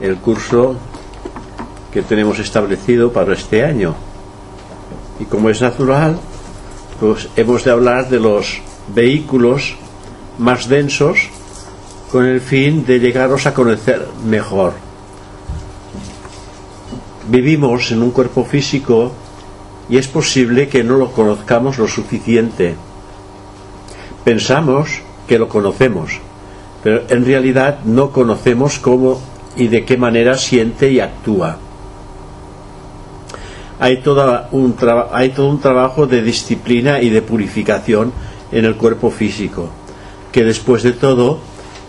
el curso que tenemos establecido para este año. Y como es natural, pues hemos de hablar de los vehículos más densos con el fin de llegaros a conocer mejor. Vivimos en un cuerpo físico y es posible que no lo conozcamos lo suficiente. Pensamos que lo conocemos, pero en realidad no conocemos cómo y de qué manera siente y actúa. Hay, toda un hay todo un trabajo de disciplina y de purificación en el cuerpo físico, que después de todo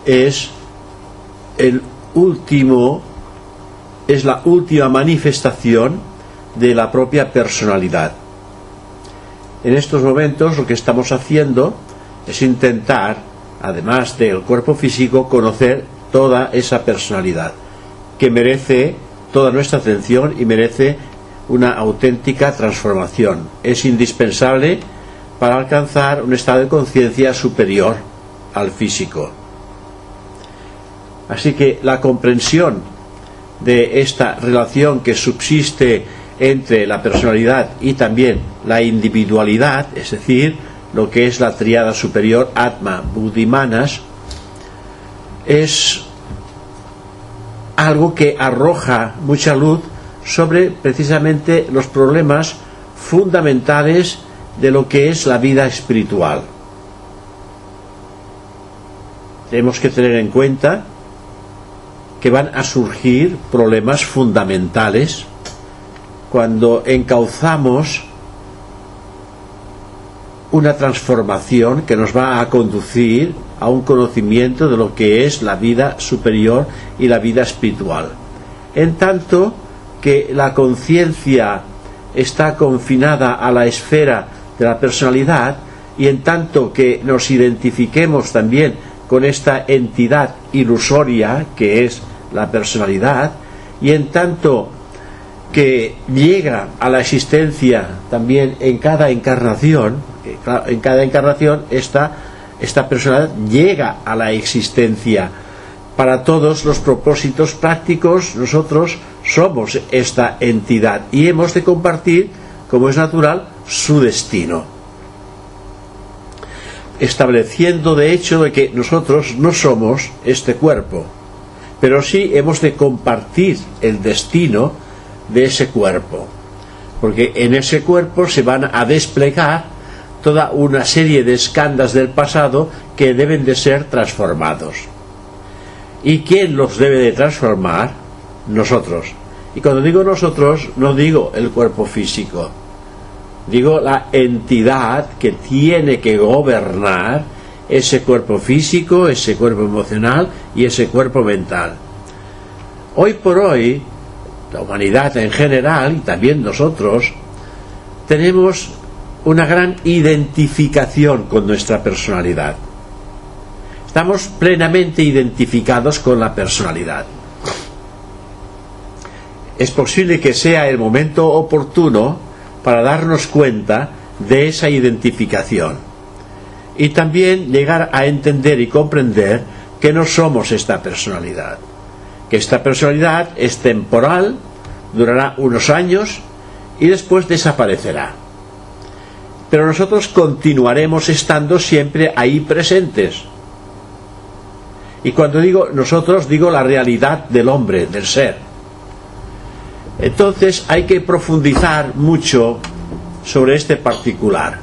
es el último, es la última manifestación de la propia personalidad. En estos momentos lo que estamos haciendo es intentar, además del cuerpo físico, conocer toda esa personalidad, que merece toda nuestra atención y merece una auténtica transformación. Es indispensable para alcanzar un estado de conciencia superior al físico. Así que la comprensión de esta relación que subsiste entre la personalidad y también la individualidad, es decir, lo que es la triada superior Atma, Buddhimanas, es algo que arroja mucha luz sobre precisamente los problemas fundamentales de lo que es la vida espiritual. Tenemos que tener en cuenta que van a surgir problemas fundamentales cuando encauzamos una transformación que nos va a conducir a un conocimiento de lo que es la vida superior y la vida espiritual. En tanto que la conciencia está confinada a la esfera de la personalidad y en tanto que nos identifiquemos también con esta entidad ilusoria que es la personalidad y en tanto que llega a la existencia también en cada encarnación, en cada encarnación esta, esta personalidad llega a la existencia para todos los propósitos prácticos nosotros somos esta entidad y hemos de compartir, como es natural, su destino. Estableciendo de hecho de que nosotros no somos este cuerpo, pero sí hemos de compartir el destino de ese cuerpo, porque en ese cuerpo se van a desplegar toda una serie de escándalos del pasado que deben de ser transformados. ¿Y quién los debe de transformar? Nosotros. Y cuando digo nosotros, no digo el cuerpo físico, digo la entidad que tiene que gobernar ese cuerpo físico, ese cuerpo emocional y ese cuerpo mental. Hoy por hoy, la humanidad en general y también nosotros, tenemos una gran identificación con nuestra personalidad. Estamos plenamente identificados con la personalidad es posible que sea el momento oportuno para darnos cuenta de esa identificación y también llegar a entender y comprender que no somos esta personalidad, que esta personalidad es temporal, durará unos años y después desaparecerá. Pero nosotros continuaremos estando siempre ahí presentes. Y cuando digo nosotros, digo la realidad del hombre, del ser entonces hay que profundizar mucho sobre este particular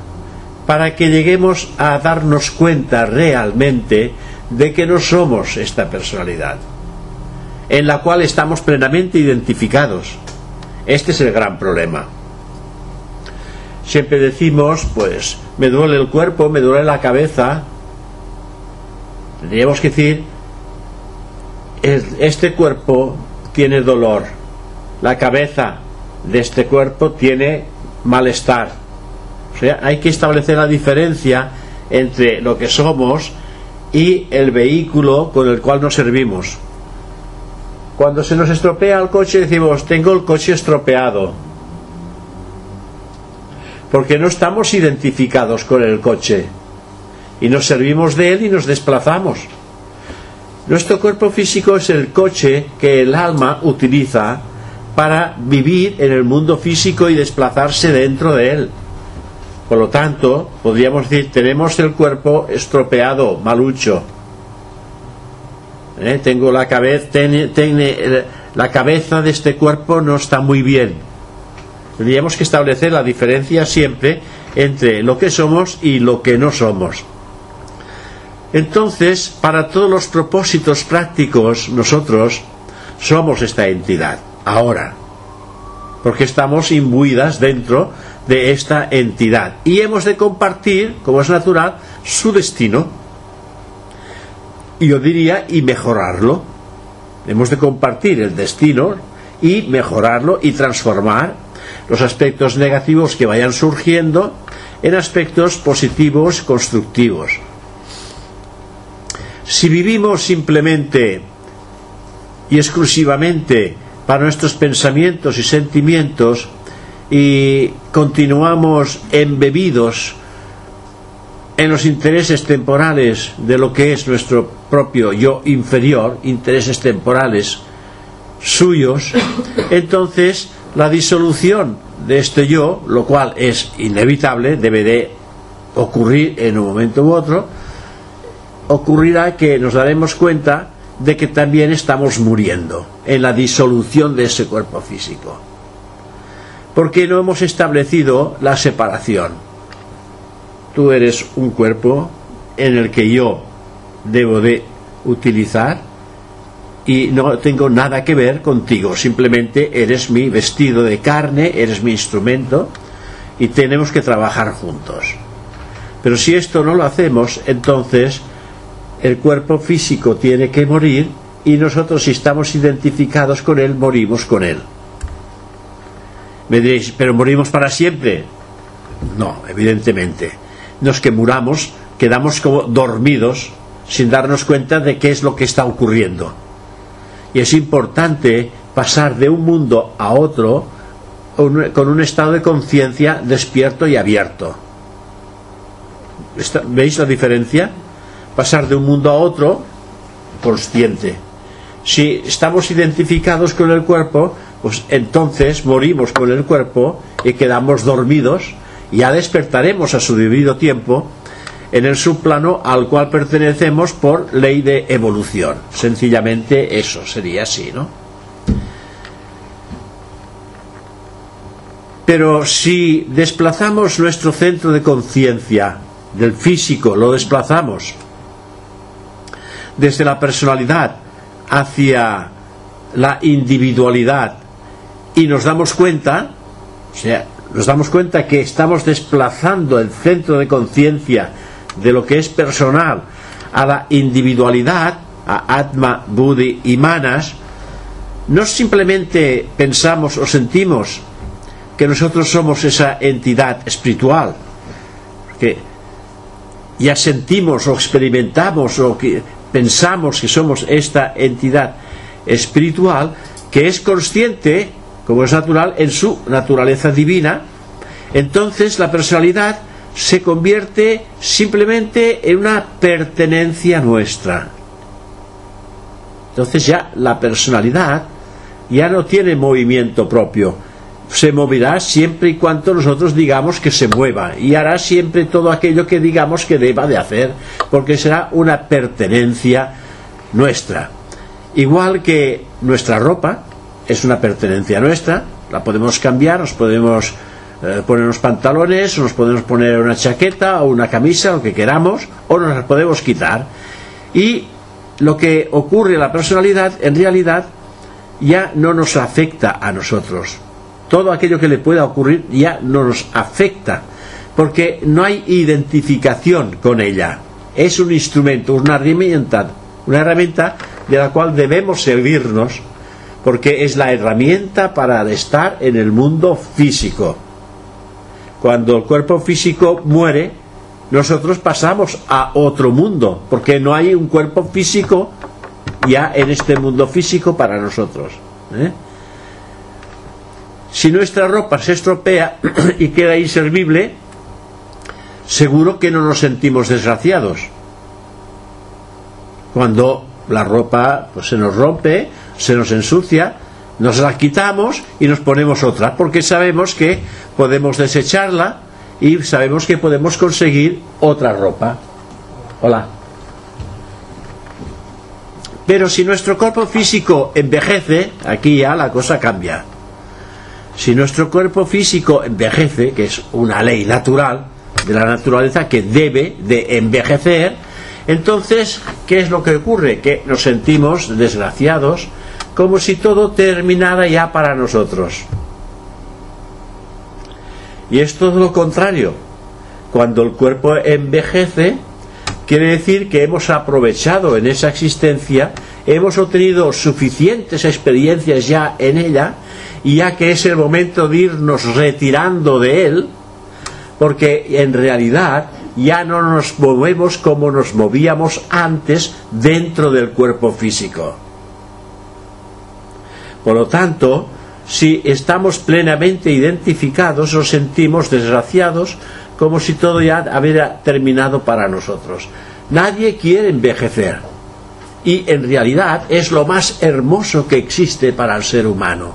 para que lleguemos a darnos cuenta realmente de que no somos esta personalidad, en la cual estamos plenamente identificados. Este es el gran problema. Siempre decimos, pues, me duele el cuerpo, me duele la cabeza. Tendríamos que decir, este cuerpo tiene dolor, la cabeza de este cuerpo tiene malestar. O sea, hay que establecer la diferencia entre lo que somos y el vehículo con el cual nos servimos. Cuando se nos estropea el coche decimos, tengo el coche estropeado. Porque no estamos identificados con el coche. Y nos servimos de él y nos desplazamos. Nuestro cuerpo físico es el coche que el alma utiliza para vivir en el mundo físico y desplazarse dentro de él. Por lo tanto, podríamos decir, tenemos el cuerpo estropeado, malucho. ¿Eh? Tengo la cabeza, la cabeza de este cuerpo no está muy bien. Tendríamos que establecer la diferencia siempre entre lo que somos y lo que no somos. Entonces, para todos los propósitos prácticos, nosotros somos esta entidad. Ahora, porque estamos imbuidas dentro de esta entidad y hemos de compartir, como es natural, su destino. Yo diría, y mejorarlo. Hemos de compartir el destino y mejorarlo y transformar los aspectos negativos que vayan surgiendo en aspectos positivos, constructivos. Si vivimos simplemente y exclusivamente para nuestros pensamientos y sentimientos, y continuamos embebidos en los intereses temporales de lo que es nuestro propio yo inferior, intereses temporales suyos, entonces la disolución de este yo, lo cual es inevitable, debe de ocurrir en un momento u otro, ocurrirá que nos daremos cuenta de que también estamos muriendo en la disolución de ese cuerpo físico porque no hemos establecido la separación. Tú eres un cuerpo en el que yo debo de utilizar y no tengo nada que ver contigo, simplemente eres mi vestido de carne, eres mi instrumento y tenemos que trabajar juntos. Pero si esto no lo hacemos, entonces el cuerpo físico tiene que morir y nosotros si estamos identificados con él, morimos con él. Me diréis, ¿pero morimos para siempre? No, evidentemente. No es que muramos, quedamos como dormidos sin darnos cuenta de qué es lo que está ocurriendo. Y es importante pasar de un mundo a otro con un estado de conciencia despierto y abierto. ¿Veis la diferencia? Pasar de un mundo a otro consciente. Si estamos identificados con el cuerpo, pues entonces morimos con el cuerpo y quedamos dormidos ya despertaremos a su debido tiempo en el subplano al cual pertenecemos por ley de evolución. Sencillamente eso sería así, ¿no? Pero si desplazamos nuestro centro de conciencia del físico, lo desplazamos desde la personalidad hacia la individualidad y nos damos cuenta, o sea, nos damos cuenta que estamos desplazando el centro de conciencia de lo que es personal a la individualidad, a Atma, Buddhi y Manas, no simplemente pensamos o sentimos que nosotros somos esa entidad espiritual, que ya sentimos o experimentamos o que pensamos que somos esta entidad espiritual que es consciente como es natural, en su naturaleza divina, entonces la personalidad se convierte simplemente en una pertenencia nuestra. Entonces ya la personalidad ya no tiene movimiento propio. Se moverá siempre y cuando nosotros digamos que se mueva y hará siempre todo aquello que digamos que deba de hacer, porque será una pertenencia nuestra. Igual que nuestra ropa, es una pertenencia nuestra, la podemos cambiar, nos podemos eh, poner unos pantalones, nos podemos poner una chaqueta o una camisa, lo que queramos, o nos la podemos quitar. Y lo que ocurre en la personalidad, en realidad, ya no nos afecta a nosotros. Todo aquello que le pueda ocurrir ya no nos afecta, porque no hay identificación con ella. Es un instrumento, una herramienta Una herramienta de la cual debemos servirnos porque es la herramienta para estar en el mundo físico. Cuando el cuerpo físico muere, nosotros pasamos a otro mundo, porque no hay un cuerpo físico ya en este mundo físico para nosotros. ¿eh? Si nuestra ropa se estropea y queda inservible, seguro que no nos sentimos desgraciados. Cuando la ropa pues, se nos rompe, se nos ensucia, nos la quitamos y nos ponemos otra, porque sabemos que podemos desecharla y sabemos que podemos conseguir otra ropa. Hola. Pero si nuestro cuerpo físico envejece, aquí ya la cosa cambia. Si nuestro cuerpo físico envejece, que es una ley natural de la naturaleza que debe de envejecer, entonces, ¿qué es lo que ocurre? Que nos sentimos desgraciados, como si todo terminara ya para nosotros. Y es todo lo contrario. Cuando el cuerpo envejece, quiere decir que hemos aprovechado en esa existencia, hemos obtenido suficientes experiencias ya en ella, y ya que es el momento de irnos retirando de él, porque en realidad ya no nos movemos como nos movíamos antes dentro del cuerpo físico. Por lo tanto, si estamos plenamente identificados, nos sentimos desgraciados como si todo ya hubiera terminado para nosotros. Nadie quiere envejecer. Y en realidad es lo más hermoso que existe para el ser humano,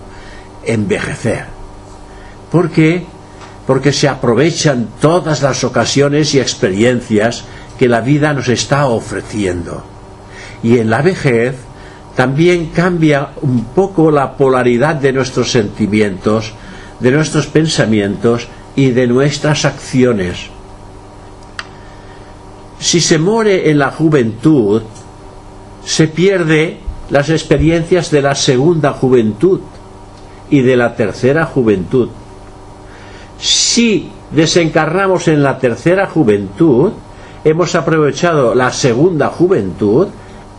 envejecer. ¿Por qué? Porque se aprovechan todas las ocasiones y experiencias que la vida nos está ofreciendo. Y en la vejez también cambia un poco la polaridad de nuestros sentimientos, de nuestros pensamientos y de nuestras acciones. Si se muere en la juventud, se pierde las experiencias de la segunda juventud y de la tercera juventud. Si desencarnamos en la tercera juventud, hemos aprovechado la segunda juventud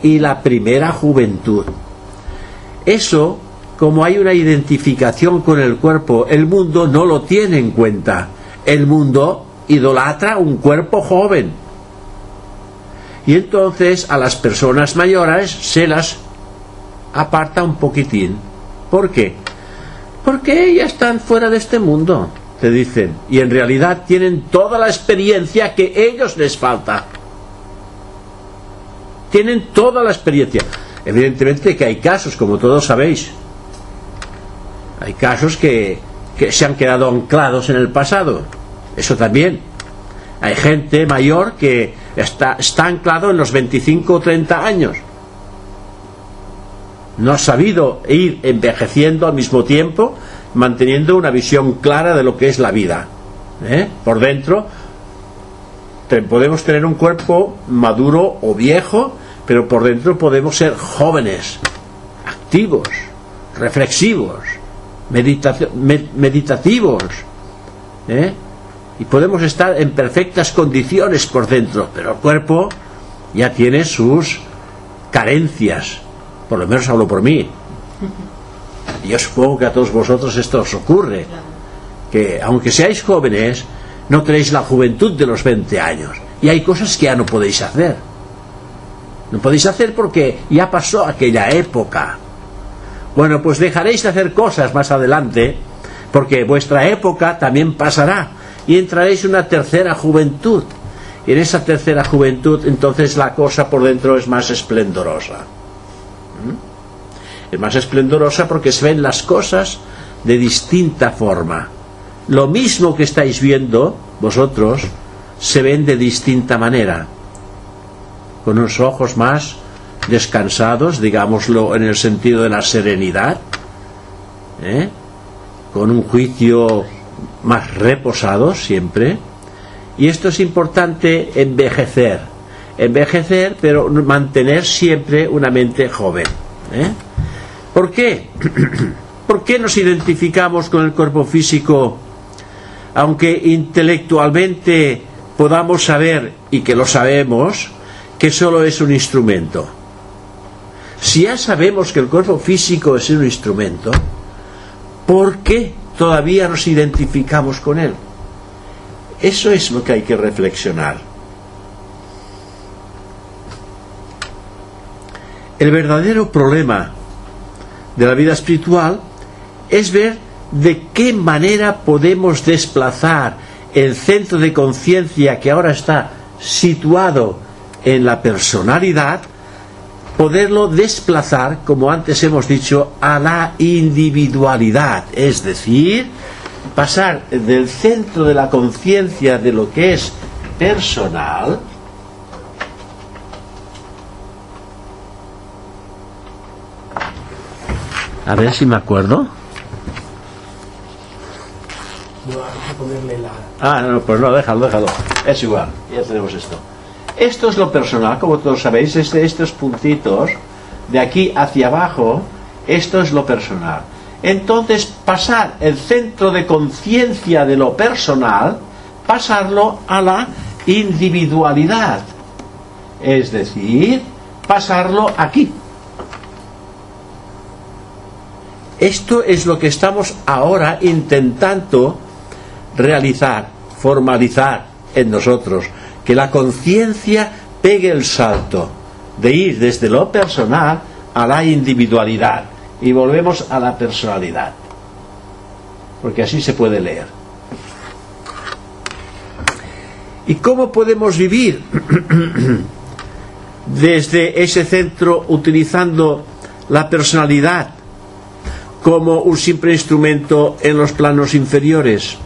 y la primera juventud. Eso, como hay una identificación con el cuerpo, el mundo no lo tiene en cuenta. El mundo idolatra un cuerpo joven. Y entonces a las personas mayores se las aparta un poquitín. ¿Por qué? Porque ellas están fuera de este mundo, te dicen. Y en realidad tienen toda la experiencia que ellos les falta tienen toda la experiencia. Evidentemente que hay casos, como todos sabéis, hay casos que, se han quedado anclados en el pasado. Eso también. Hay gente mayor que está, está anclado en los 25 o 30 años. No ha sabido ir envejeciendo al mismo tiempo, manteniendo una visión clara de lo que es la vida. ¿eh? Por dentro podemos tener un cuerpo maduro o viejo, pero por dentro podemos ser jóvenes, activos, reflexivos, meditativos, ¿eh? y podemos estar en perfectas condiciones por dentro, pero el cuerpo ya tiene sus carencias, por lo menos hablo por mí. Yo supongo que a todos vosotros esto os ocurre, que aunque seáis jóvenes, no tenéis la juventud de los 20 años, y hay cosas que ya no podéis hacer no podéis hacer porque ya pasó aquella época. Bueno, pues dejaréis de hacer cosas más adelante, porque vuestra época también pasará y entraréis en una tercera juventud. Y en esa tercera juventud entonces la cosa por dentro es más esplendorosa. ¿Mm? Es más esplendorosa porque se ven las cosas de distinta forma. Lo mismo que estáis viendo vosotros se ven de distinta manera con unos ojos más descansados, digámoslo en el sentido de la serenidad, ¿eh? con un juicio más reposado siempre. Y esto es importante envejecer, envejecer, pero mantener siempre una mente joven. ¿eh? ¿Por qué? ¿Por qué nos identificamos con el cuerpo físico, aunque intelectualmente podamos saber, y que lo sabemos, que solo es un instrumento. Si ya sabemos que el cuerpo físico es un instrumento, ¿por qué todavía nos identificamos con él? Eso es lo que hay que reflexionar. El verdadero problema de la vida espiritual es ver de qué manera podemos desplazar el centro de conciencia que ahora está situado en la personalidad, poderlo desplazar, como antes hemos dicho, a la individualidad, es decir, pasar del centro de la conciencia de lo que es personal, a ver si me acuerdo. Ah, no, pues no, déjalo, déjalo. Es igual, ya tenemos esto. Esto es lo personal, como todos sabéis, este, estos puntitos, de aquí hacia abajo, esto es lo personal. Entonces, pasar el centro de conciencia de lo personal, pasarlo a la individualidad. Es decir, pasarlo aquí. Esto es lo que estamos ahora intentando realizar, formalizar en nosotros, que la conciencia pegue el salto de ir desde lo personal a la individualidad y volvemos a la personalidad, porque así se puede leer. ¿Y cómo podemos vivir desde ese centro utilizando la personalidad como un simple instrumento en los planos inferiores?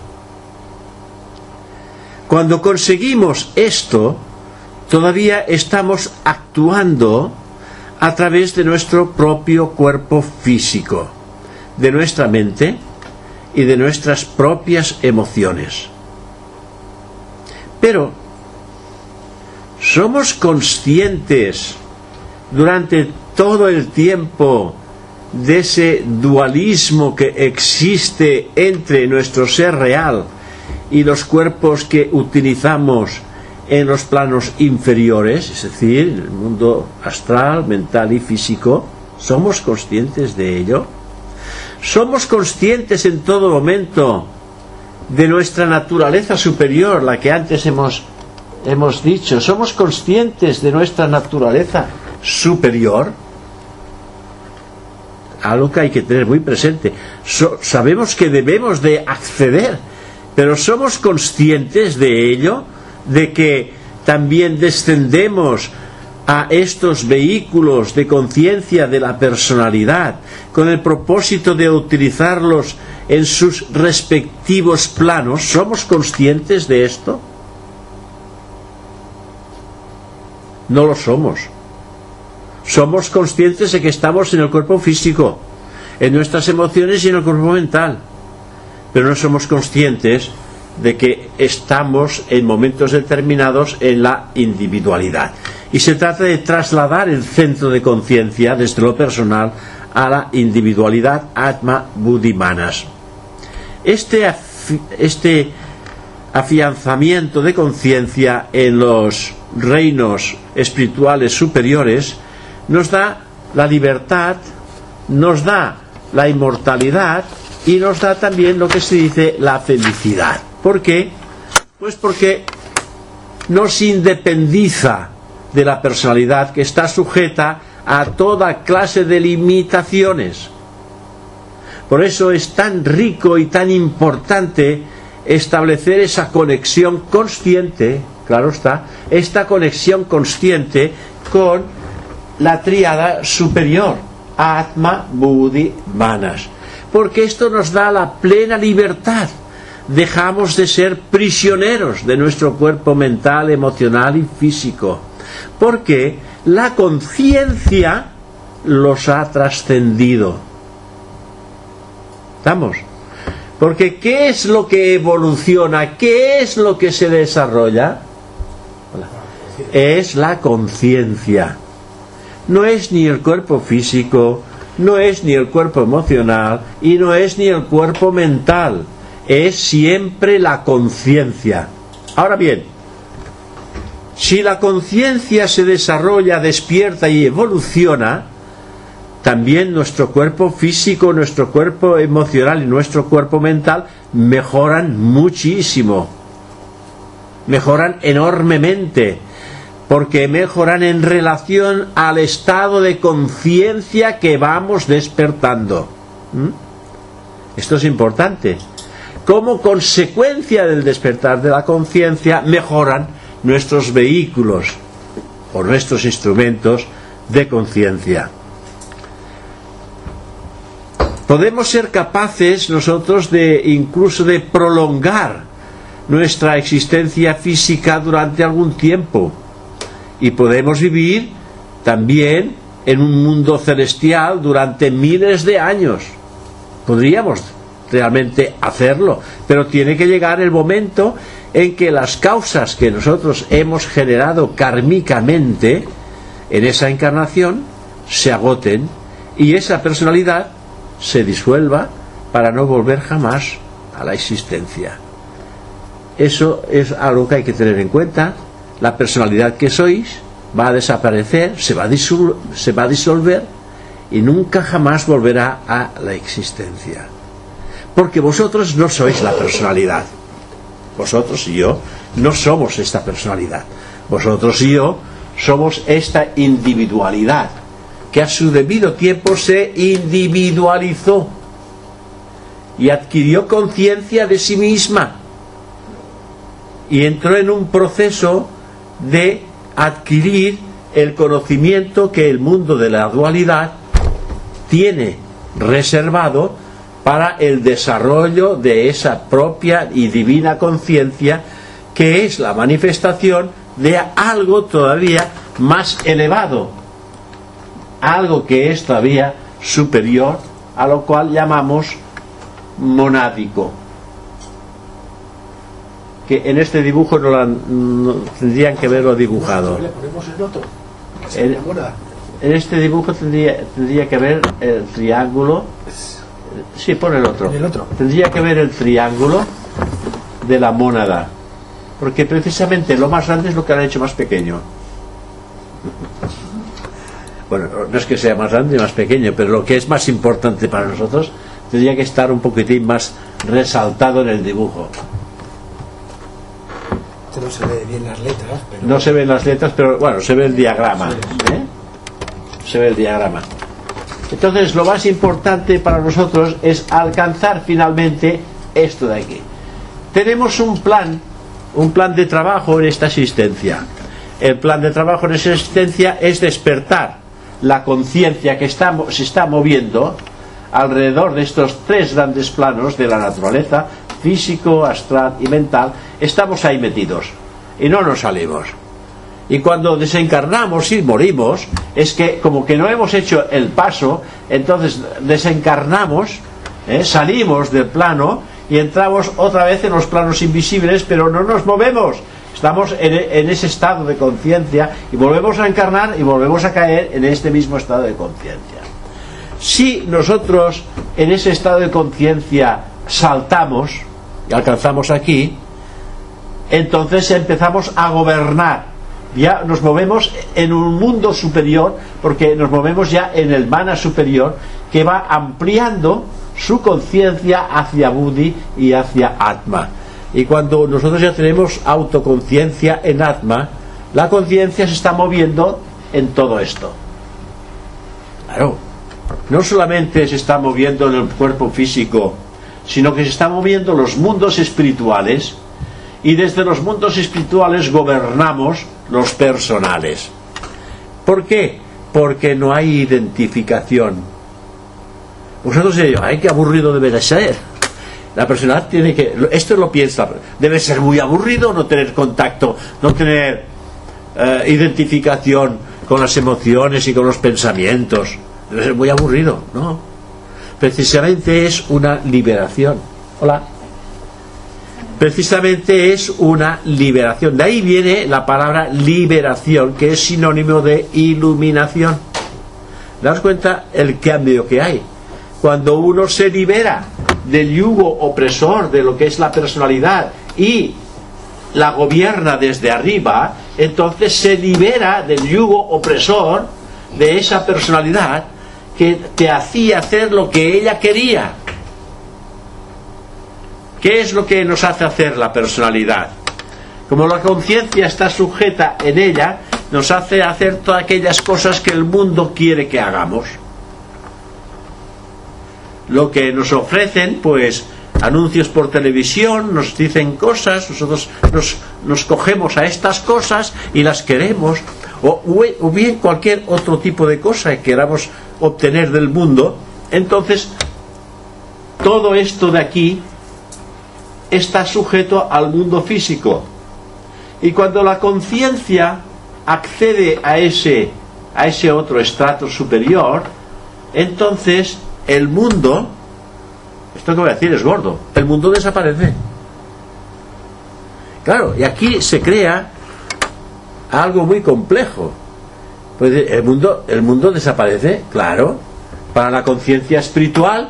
Cuando conseguimos esto, todavía estamos actuando a través de nuestro propio cuerpo físico, de nuestra mente y de nuestras propias emociones. Pero, ¿somos conscientes durante todo el tiempo de ese dualismo que existe entre nuestro ser real y los cuerpos que utilizamos en los planos inferiores, es decir, el mundo astral, mental y físico, ¿somos conscientes de ello? ¿Somos conscientes en todo momento de nuestra naturaleza superior, la que antes hemos, hemos dicho? ¿Somos conscientes de nuestra naturaleza superior? Algo que hay que tener muy presente. sabemos que debemos de acceder pero somos conscientes de ello, de que también descendemos a estos vehículos de conciencia de la personalidad con el propósito de utilizarlos en sus respectivos planos. ¿Somos conscientes de esto? No lo somos. Somos conscientes de que estamos en el cuerpo físico, en nuestras emociones y en el cuerpo mental pero no somos conscientes de que estamos en momentos determinados en la individualidad. Y se trata de trasladar el centro de conciencia desde lo personal a la individualidad Atma Buddhimanas. Este, este afianzamiento de conciencia en los reinos espirituales superiores nos da la libertad, nos da la inmortalidad y nos da también lo que se dice la felicidad. ¿Por qué? Pues porque nos independiza de la personalidad que está sujeta a toda clase de limitaciones. Por eso es tan rico y tan importante establecer esa conexión consciente, claro está, esta conexión consciente con la tríada superior, Atma, Buddhi, Manas porque esto nos da la plena libertad. Dejamos de ser prisioneros de nuestro cuerpo mental, emocional y físico, porque la conciencia los ha trascendido. ¿Estamos? Porque ¿qué es lo que evoluciona? ¿Qué es lo que se desarrolla? Es la conciencia. No es ni el cuerpo físico, no es ni el cuerpo emocional y no es ni el cuerpo mental, es siempre la conciencia. Ahora bien, si la conciencia se desarrolla, despierta y evoluciona, también nuestro cuerpo físico, nuestro cuerpo emocional y nuestro cuerpo mental mejoran muchísimo. Mejoran enormemente porque mejoran en relación al estado de conciencia que vamos despertando. ¿Mm? Esto es importante. Como consecuencia del despertar de la conciencia mejoran nuestros vehículos o nuestros instrumentos de conciencia. Podemos ser capaces nosotros de incluso de prolongar nuestra existencia física durante algún tiempo y podemos vivir también en un mundo celestial durante miles de años. Podríamos realmente hacerlo, pero tiene que llegar el momento en que las causas que nosotros hemos generado kármicamente en esa encarnación se agoten y esa personalidad se disuelva para no volver jamás a la existencia. Eso es algo que hay que tener en cuenta la personalidad que sois va a desaparecer, se va a, se va a disolver y nunca jamás volverá a la existencia. Porque vosotros no sois la personalidad. Vosotros y yo no somos esta personalidad. Vosotros y yo somos esta individualidad que a su debido tiempo se individualizó y adquirió conciencia de sí misma y entró en un proceso de adquirir el conocimiento que el mundo de la dualidad tiene reservado para el desarrollo de esa propia y divina conciencia que es la manifestación de algo todavía más elevado, algo que es todavía superior a lo cual llamamos monádico que en este dibujo no, la, tendrían que verlo dibujado. En, este dibujo tendría, tendría que ver el triángulo. Sí, pon el otro. Tendría que ver el triángulo de la mónada. Porque precisamente lo más grande es lo que han hecho más pequeño. Bueno, no es que sea más grande y más pequeño, pero lo que es más importante para nosotros tendría que estar un poquitín más resaltado en el dibujo no se ve bien las letras. Pero... No se ven las letras, pero bueno, se ve el diagrama. ¿eh? Se ve el diagrama. Entonces, lo más importante para nosotros es alcanzar finalmente esto de aquí. Tenemos un plan, un plan de trabajo en esta existencia. El plan de trabajo en esta existencia es despertar la conciencia que está, se está moviendo alrededor de estos tres grandes planos de la naturaleza, físico, astral y mental, estamos ahí metidos y no nos salimos. Y cuando desencarnamos y morimos, es que como que no hemos hecho el paso, entonces desencarnamos, ¿eh? salimos del plano y entramos otra vez en los planos invisibles, pero no nos movemos. Estamos en, en ese estado de conciencia y volvemos a encarnar y volvemos a caer en este mismo estado de conciencia. Si nosotros en ese estado de conciencia saltamos y alcanzamos aquí, entonces empezamos a gobernar. Ya nos movemos en un mundo superior, porque nos movemos ya en el mana superior, que va ampliando su conciencia hacia Buddhi y hacia Atma. Y cuando nosotros ya tenemos autoconciencia en Atma, la conciencia se está moviendo en todo esto. Claro, no solamente se está moviendo en el cuerpo físico, sino que se está moviendo los mundos espirituales y desde los mundos espirituales gobernamos los personales. ¿Por qué? Porque no hay identificación. Vosotros diréis, ay, qué aburrido debe de ser. La persona tiene que, esto lo piensa, debe ser muy aburrido no tener contacto, no tener eh, identificación con las emociones y con los pensamientos. Debe ser muy aburrido, ¿no? Precisamente es una liberación. Hola precisamente es una liberación. De ahí viene la palabra liberación, que es sinónimo de iluminación. ¿Das cuenta el cambio que hay? Cuando uno se libera del yugo opresor de lo que es la personalidad y la gobierna desde arriba, entonces se libera del yugo opresor de esa personalidad que te hacía hacer lo que ella quería. ¿Qué es lo que nos hace hacer la personalidad? Como la conciencia está sujeta en ella, nos hace hacer todas aquellas cosas que el mundo quiere que hagamos. Lo que nos ofrecen, pues, anuncios por televisión, nos dicen cosas, nosotros nos, cogemos a estas cosas y las queremos, o, o, bien cualquier otro tipo de cosa que queramos obtener del mundo, entonces todo esto de aquí está sujeto al mundo físico. Y cuando la conciencia accede a ese, a ese otro estrato superior, entonces el mundo, esto que voy a decir es gordo, el mundo desaparece. Claro, y aquí se crea algo muy complejo. Pues el mundo, el mundo desaparece, claro, para la conciencia espiritual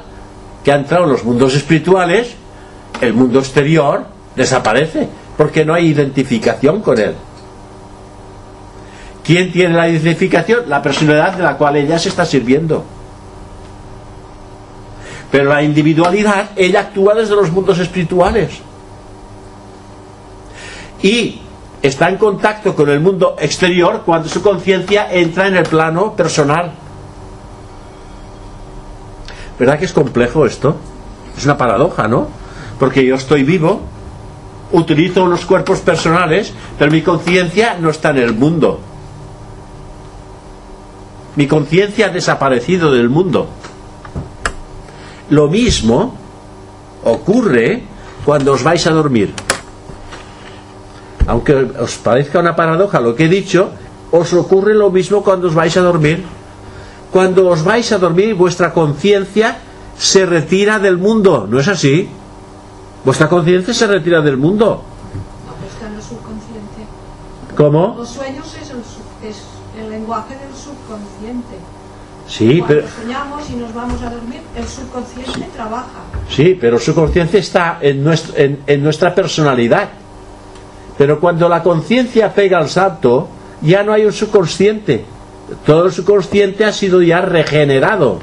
que ha entrado en los mundos espirituales, el mundo exterior desaparece, porque no hay identificación con él. ¿Quién tiene la identificación? La personalidad de la cual ella se está sirviendo. Pero la individualidad, ella actúa desde los mundos espirituales. Y está en contacto con el mundo exterior cuando su conciencia entra en el plano personal. ¿Verdad que es complejo esto? Es una paradoja, ¿no? Porque yo estoy vivo, utilizo unos cuerpos personales, pero mi conciencia no está en el mundo. Mi conciencia ha desaparecido del mundo. Lo mismo ocurre cuando os vais a dormir. Aunque os parezca una paradoja lo que he dicho, os ocurre lo mismo cuando os vais a dormir. Cuando os vais a dormir, vuestra conciencia se retira del mundo, ¿no es así? Vuestra conciencia se retira del mundo. No, está en el subconsciente. ¿Cómo? Los sueños es el, es el lenguaje del subconsciente. Sí, Cuando pero soñamos y nos vamos a dormir, el subconsciente trabaja. sí, pero su conciencia está en, nuestro- en- en nuestra personalidad. Pero cuando la conciencia pega al salto, ya no hay un subconsciente. Todo el subconsciente ha sido ya regenerado.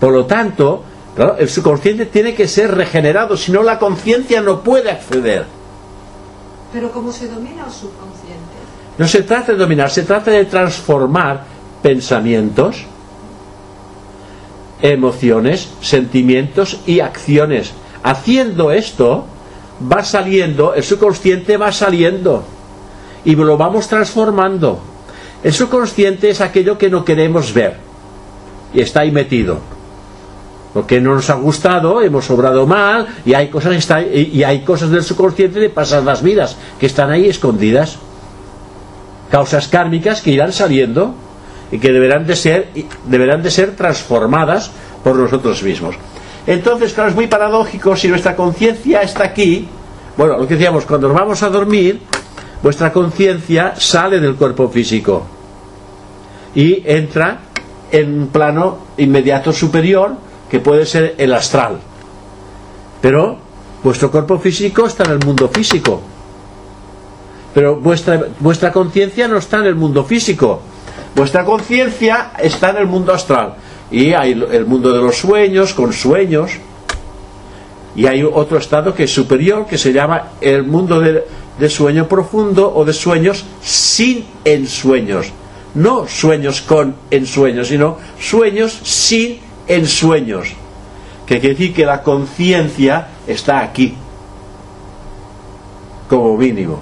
Por lo tanto, claro, el subconsciente tiene que ser regenerado, si no la conciencia no puede acceder. Pero ¿cómo se domina el subconsciente? No se trata de dominar, se trata de transformar pensamientos, emociones, sentimientos y acciones. Haciendo esto, va saliendo, el subconsciente va saliendo y lo vamos transformando. El subconsciente es aquello que no queremos ver y está ahí metido. Porque no nos ha gustado, hemos obrado mal y hay cosas, que y hay cosas del subconsciente de pasadas vidas que están ahí escondidas causas kármicas que irán saliendo y que deberán de ser deberán de ser transformadas por nosotros mismos. Entonces, claro, es muy paradójico si nuestra conciencia está aquí, bueno, lo que decíamos, cuando nos vamos a dormir, vuestra conciencia sale del cuerpo físico y entra en un plano inmediato superior que puede ser el astral. Pero vuestro cuerpo físico está en el mundo físico pero vuestra, vuestra conciencia no está en el mundo físico. Vuestra conciencia está en el mundo astral. Y hay el mundo de los sueños, con sueños. Y hay otro estado que es superior, que se llama el mundo de, de sueño profundo o de sueños sin ensueños. No sueños con ensueños, sino sueños sin ensueños. Que quiere decir que la conciencia está aquí, como mínimo.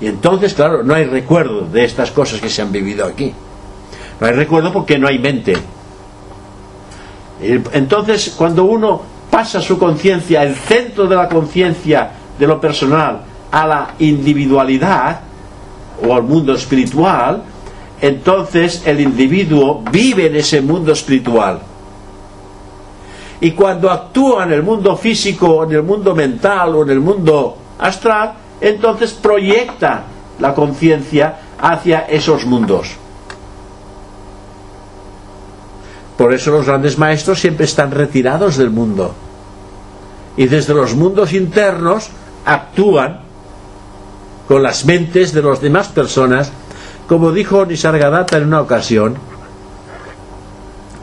Y entonces, claro, no hay recuerdo de estas cosas que se han vivido aquí. No hay recuerdo porque no hay mente. Entonces, cuando uno pasa su conciencia, el centro de la conciencia de lo personal, a la individualidad o al mundo espiritual, entonces el individuo vive en ese mundo espiritual. Y cuando actúa en el mundo físico, en el mundo mental o en el mundo astral, entonces proyecta la conciencia hacia esos mundos. Por eso los grandes maestros siempre están retirados del mundo. Y desde los mundos internos actúan con las mentes de las demás personas, como dijo Nisargadatta en una ocasión,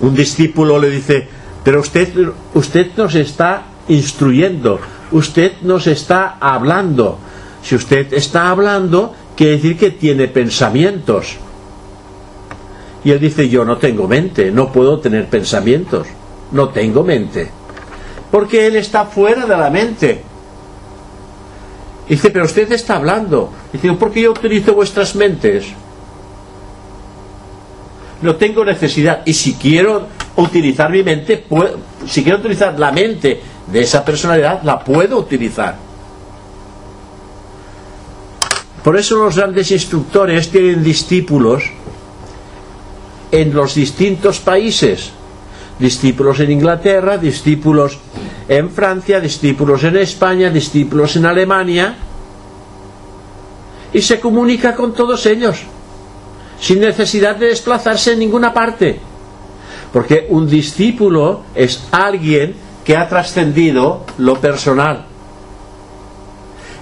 Un discípulo le dice, pero usted, usted nos está instruyendo, usted nos está hablando. Si usted está hablando, quiere decir que tiene pensamientos. Y él dice, yo no tengo mente, no puedo tener pensamientos, no tengo mente. Porque él está fuera de la mente. Dice, pero usted está hablando. Dice, ¿por qué yo utilizo vuestras mentes? No tengo necesidad. Y si quiero utilizar mi mente, si quiero utilizar la mente de esa personalidad, la puedo utilizar. Por eso los grandes instructores tienen discípulos en los distintos países. Discípulos en Inglaterra, discípulos en Francia, discípulos en España, discípulos en Alemania. Y se comunica con todos ellos, sin necesidad de desplazarse en ninguna parte. Porque un discípulo es alguien que ha trascendido lo personal.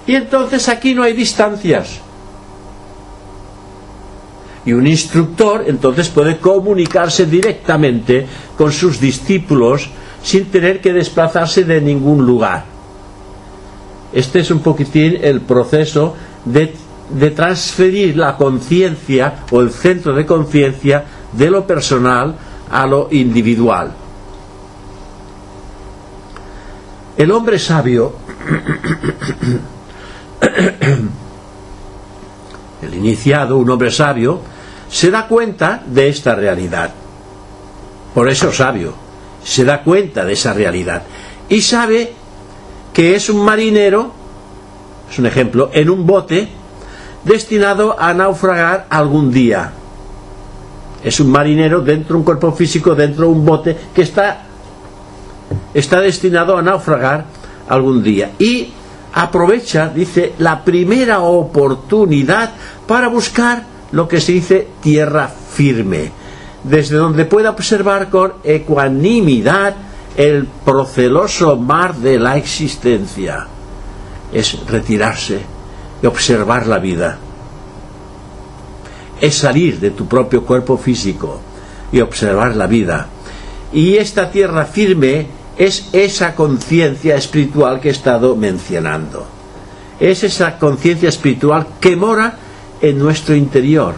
Y entonces aquí no hay distancias. Y un instructor entonces puede comunicarse directamente con sus discípulos sin tener que desplazarse de ningún lugar. Este es un poquitín el proceso de, de transferir la conciencia o el centro de conciencia de lo personal a lo individual. El hombre sabio, el iniciado, un hombre sabio, se da cuenta de esta realidad. Por eso sabio, se da cuenta de esa realidad. Y sabe que es un marinero, es un ejemplo, en un bote destinado a naufragar algún día. Es un marinero dentro de un cuerpo físico, dentro de un bote que está está destinado a naufragar algún día. Y aprovecha, dice, la primera oportunidad para buscar lo que se dice tierra firme, desde donde pueda observar con ecuanimidad el proceloso mar de la existencia. Es retirarse y observar la vida. Es salir de tu propio cuerpo físico y observar la vida. Y esta tierra firme es esa conciencia espiritual que he estado mencionando. Es esa conciencia espiritual que mora en nuestro interior,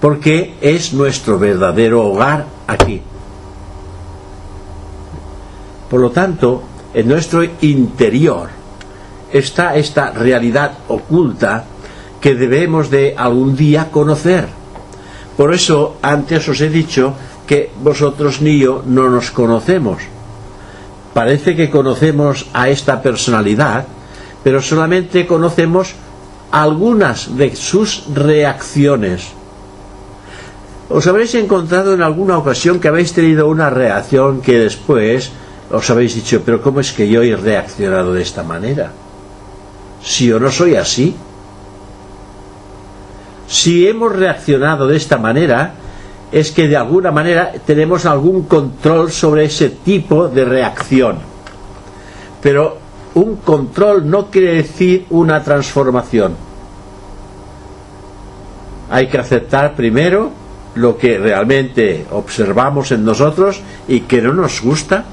porque es nuestro verdadero hogar aquí. Por lo tanto, en nuestro interior está esta realidad oculta que debemos de algún día conocer. Por eso antes os he dicho que vosotros ni yo no nos conocemos parece que conocemos a esta personalidad, pero solamente conocemos algunas de sus reacciones. Os habréis encontrado en alguna ocasión que habéis tenido una reacción que después os habéis dicho, pero ¿cómo es que yo he reaccionado de esta manera? Si yo no soy así. Si hemos reaccionado de esta manera, es que de alguna manera tenemos algún control sobre ese tipo de reacción. Pero un control no quiere decir una transformación. Hay que aceptar primero lo que realmente observamos en nosotros y que no nos gusta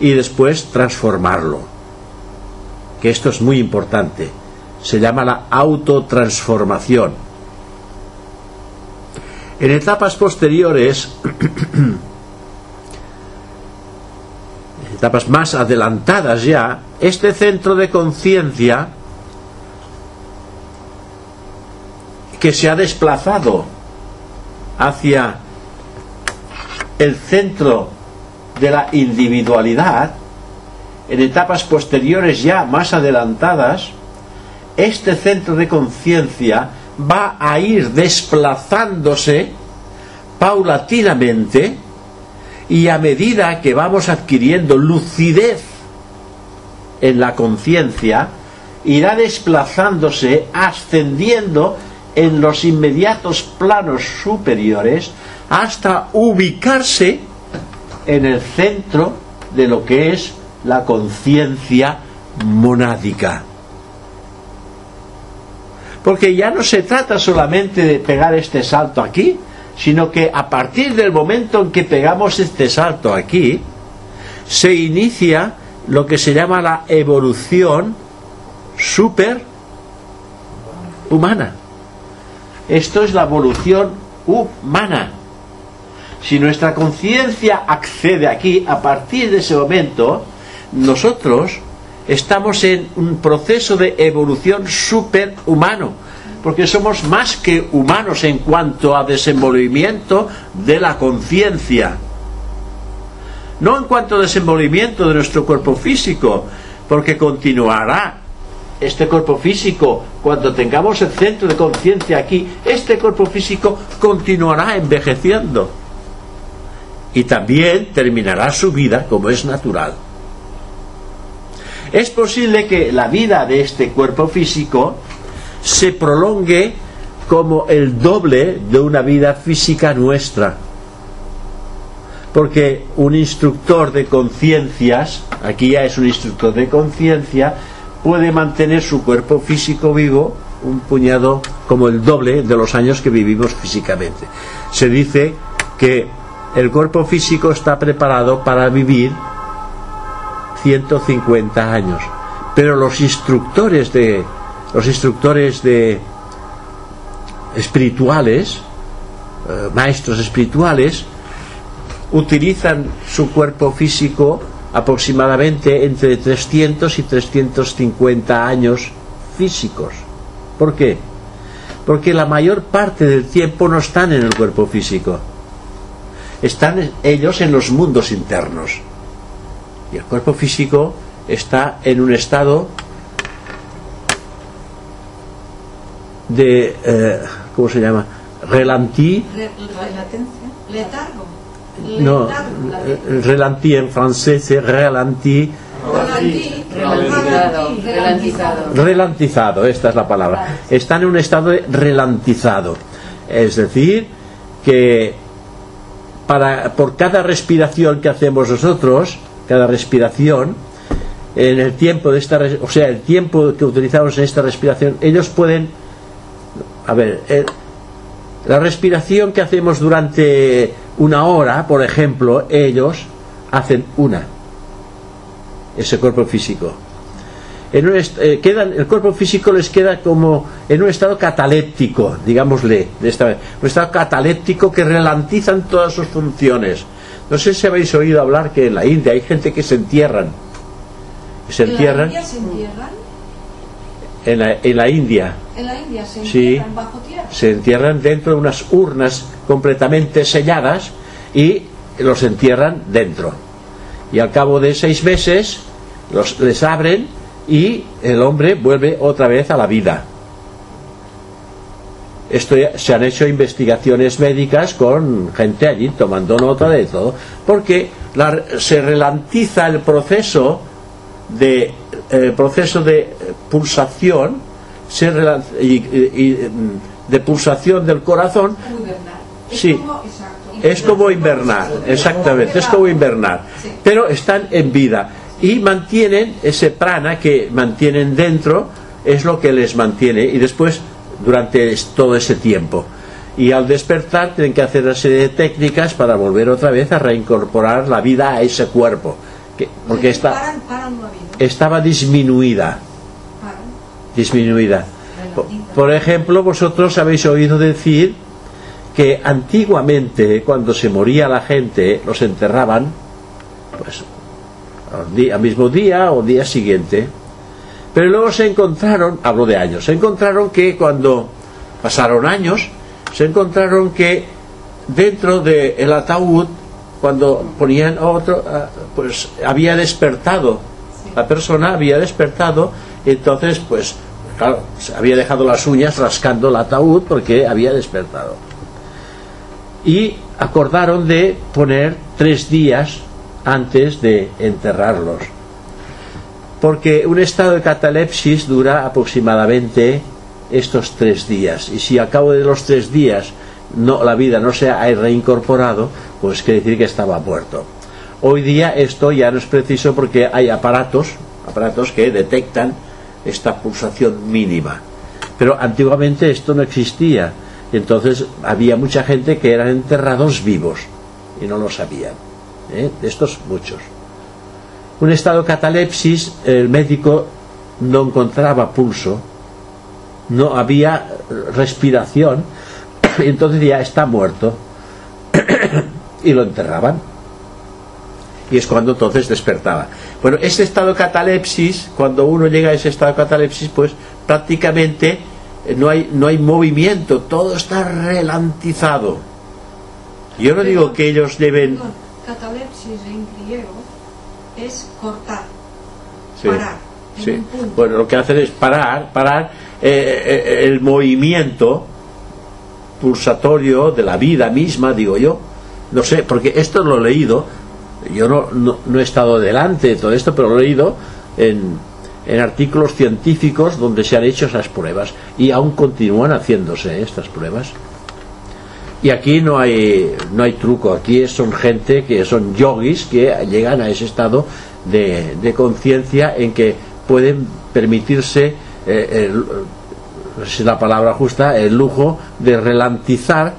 y después transformarlo. Que esto es muy importante. Se llama la autotransformación en etapas posteriores, etapas más adelantadas ya, este centro de conciencia que se ha desplazado hacia el centro de la individualidad, en etapas posteriores ya más adelantadas, este centro de conciencia va a ir desplazándose paulatinamente y a medida que vamos adquiriendo lucidez en la conciencia, irá desplazándose, ascendiendo en los inmediatos planos superiores hasta ubicarse en el centro de lo que es la conciencia monádica. Porque ya no se trata solamente de pegar este salto aquí, sino que a partir del momento en que pegamos este salto aquí, se inicia lo que se llama la evolución super humana. Esto es la evolución humana. Si nuestra conciencia accede aquí, a partir de ese momento, nosotros estamos en un proceso de evolución superhumano, porque somos más que humanos en cuanto a desenvolvimiento de la conciencia. No en cuanto a desenvolvimiento de nuestro cuerpo físico, porque continuará este cuerpo físico, cuando tengamos el centro de conciencia aquí, este cuerpo físico continuará envejeciendo. Y también terminará su vida como es natural. Es posible que la vida de este cuerpo físico se prolongue como el doble de una vida física nuestra. Porque un instructor de conciencias, aquí ya es un instructor de conciencia, puede mantener su cuerpo físico vivo un puñado como el doble de los años que vivimos físicamente. Se dice que el cuerpo físico está preparado para vivir 150 años, pero los instructores de los instructores de espirituales, eh, maestros espirituales, utilizan su cuerpo físico aproximadamente entre 300 y 350 años físicos. ¿Por qué? Porque la mayor parte del tiempo no están en el cuerpo físico. Están ellos en los mundos internos. Y el cuerpo físico está en un estado de, eh, ¿cómo se llama? Relantí. Letargo. No, el relantí en francés es relantí. Relantizado. Relantizado. Relantizado, esta es la palabra. Están en un estado de relantizado. Es decir, que para, por cada respiración que hacemos nosotros, cada respiración, en el tiempo de esta, o sea, el tiempo que utilizamos en esta respiración, ellos pueden, a ver, eh, la respiración que hacemos durante una hora, por ejemplo, ellos hacen una, ese cuerpo físico. En un eh, quedan, el cuerpo físico les queda como en un estado cataléptico, digámosle, de esta un estado cataléptico que ralentizan todas sus funciones. No sé si habéis oído hablar que en la India hay gente que se entierran. Se ¿En la entierran India se entierran? en la, en la India. En la India se Sí. entierran bajo tierra. se entierran dentro de unas urnas completamente selladas y los entierran dentro. Y al cabo de seis meses los, les abren y el hombre vuelve otra vez a la vida. Esto ya- se han hecho investigaciones médicas con gente allí tomando nota de todo, porque la- se ralentiza el proceso de el proceso de pulsación se relan- y- y- mm, de pulsación del corazón. Sí. es como invernar, exactamente, es como invernar, pero están en vida y mantienen ese prana que mantienen dentro, es lo que les mantiene. Y después durante todo ese tiempo. Y al despertar tienen que hacer una serie de técnicas para volver otra vez a reincorporar la vida a ese cuerpo, que- porque está, estaba disminuida disminuida. Por, ejemplo, vosotros habéis oído decir que antiguamente cuando se moría la gente los enterraban pues al, di- al mismo día o día siguiente. Pero luego se encontraron, hablo de años, se encontraron que cuando pasaron años, se encontraron que dentro del ataúd, cuando ponían otro, pues había despertado, la persona había despertado, entonces pues claro, había dejado las uñas rascando el ataúd porque había despertado. Y acordaron de poner tres días antes de enterrarlos porque un estado de catalepsis dura aproximadamente estos tres días y si al cabo de los tres días no, la vida no se ha reincorporado pues quiere decir que estaba muerto hoy día esto ya no es preciso porque hay aparatos aparatos que detectan esta pulsación mínima pero antiguamente esto no existía entonces había mucha gente que eran enterrados vivos y no lo sabían. ¿eh? De estos muchos. Un estado de catalepsis, el médico no encontraba pulso, no había respiración, y entonces ya está muerto. y lo enterraban. Y es cuando entonces despertaba. Bueno, ese estado de catalepsis, cuando uno llega a ese estado de catalepsis, pues prácticamente eh, no hay, no hay movimiento, todo está relantizado. Yo no digo que ellos deben... Catalepsis en griego es cortar, Sí, parar, en sí. un punto. Bueno, lo que hacen es parar, parar eh, eh, el movimiento pulsatorio de la vida misma, digo yo. No sé, porque esto lo he leído, yo no, no, no he estado delante de todo esto, pero lo he leído en, en artículos científicos donde se han hecho esas pruebas y aún continúan haciéndose estas pruebas. Y aquí no hay, no hay truco, aquí son gente que son yogis que llegan a ese estado de, de conciencia en que pueden permitirse, eh, el- la palabra justa, el lujo de relantizar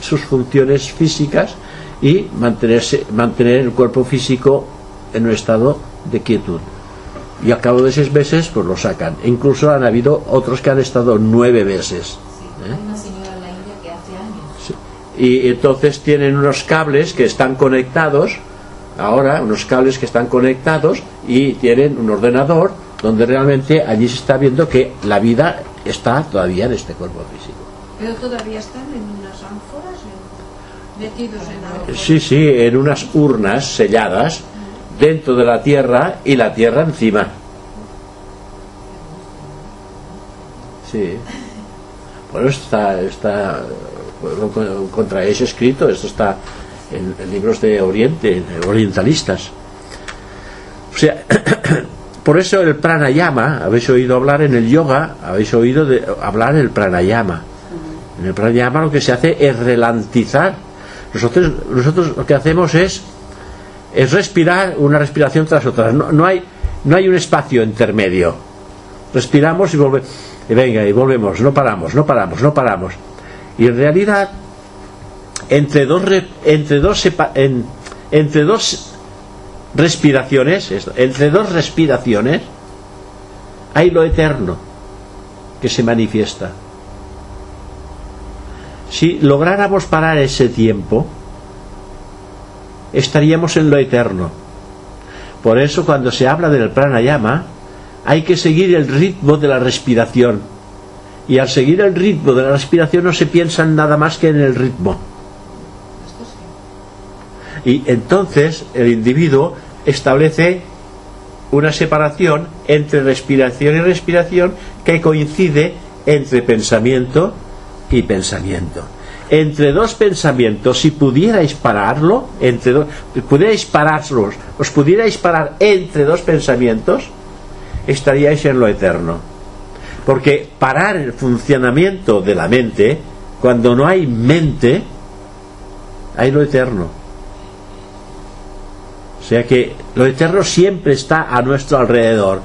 sus funciones físicas y mantenerse, mantener el cuerpo físico en un estado de quietud. Y al cabo de seis meses, pues lo sacan. Incluso han habido otros que han estado nueve meses. Hay una señora en la India que hace años. Y entonces tienen unos cables que están conectados ahora unos cables que están conectados y tienen un ordenador donde realmente allí se está viendo que la vida está todavía en este cuerpo físico. Pero todavía están en unas ánforas, en- metidos en sí sí en unas urnas selladas dentro de la tierra y la tierra encima. Sí. Bueno está está contra ese escrito. Esto está en, en libros de Oriente orientalistas. O sea por eso el pranayama habéis oído hablar en el yoga habéis oído de, hablar el pranayama. En el pranayama lo que se hace es relantizar. Nosotros nosotros lo que hacemos es es respirar una respiración tras otra. No, no hay no hay un espacio intermedio. Respiramos y volvemos y venga y volvemos. No paramos no paramos no paramos y en realidad entre dos re- entre dos entre dos respiraciones entre dos respiraciones hay lo eterno que se manifiesta. Si lográramos parar ese tiempo estaríamos en lo eterno. Por eso cuando se habla del pranayama hay que seguir el ritmo de la respiración y al seguir el ritmo de la respiración no se piensa en nada más que en el ritmo y entonces el individuo establece una separación entre respiración y respiración que coincide entre pensamiento y pensamiento. Entre dos pensamientos, si pudierais pararlo, entre dos, pudierais pararlos, os pudierais parar entre dos pensamientos, estaríais en lo eterno. Porque parar el funcionamiento de la mente, cuando no hay mente, hay lo eterno. O sea que lo eterno siempre está a nuestro alrededor,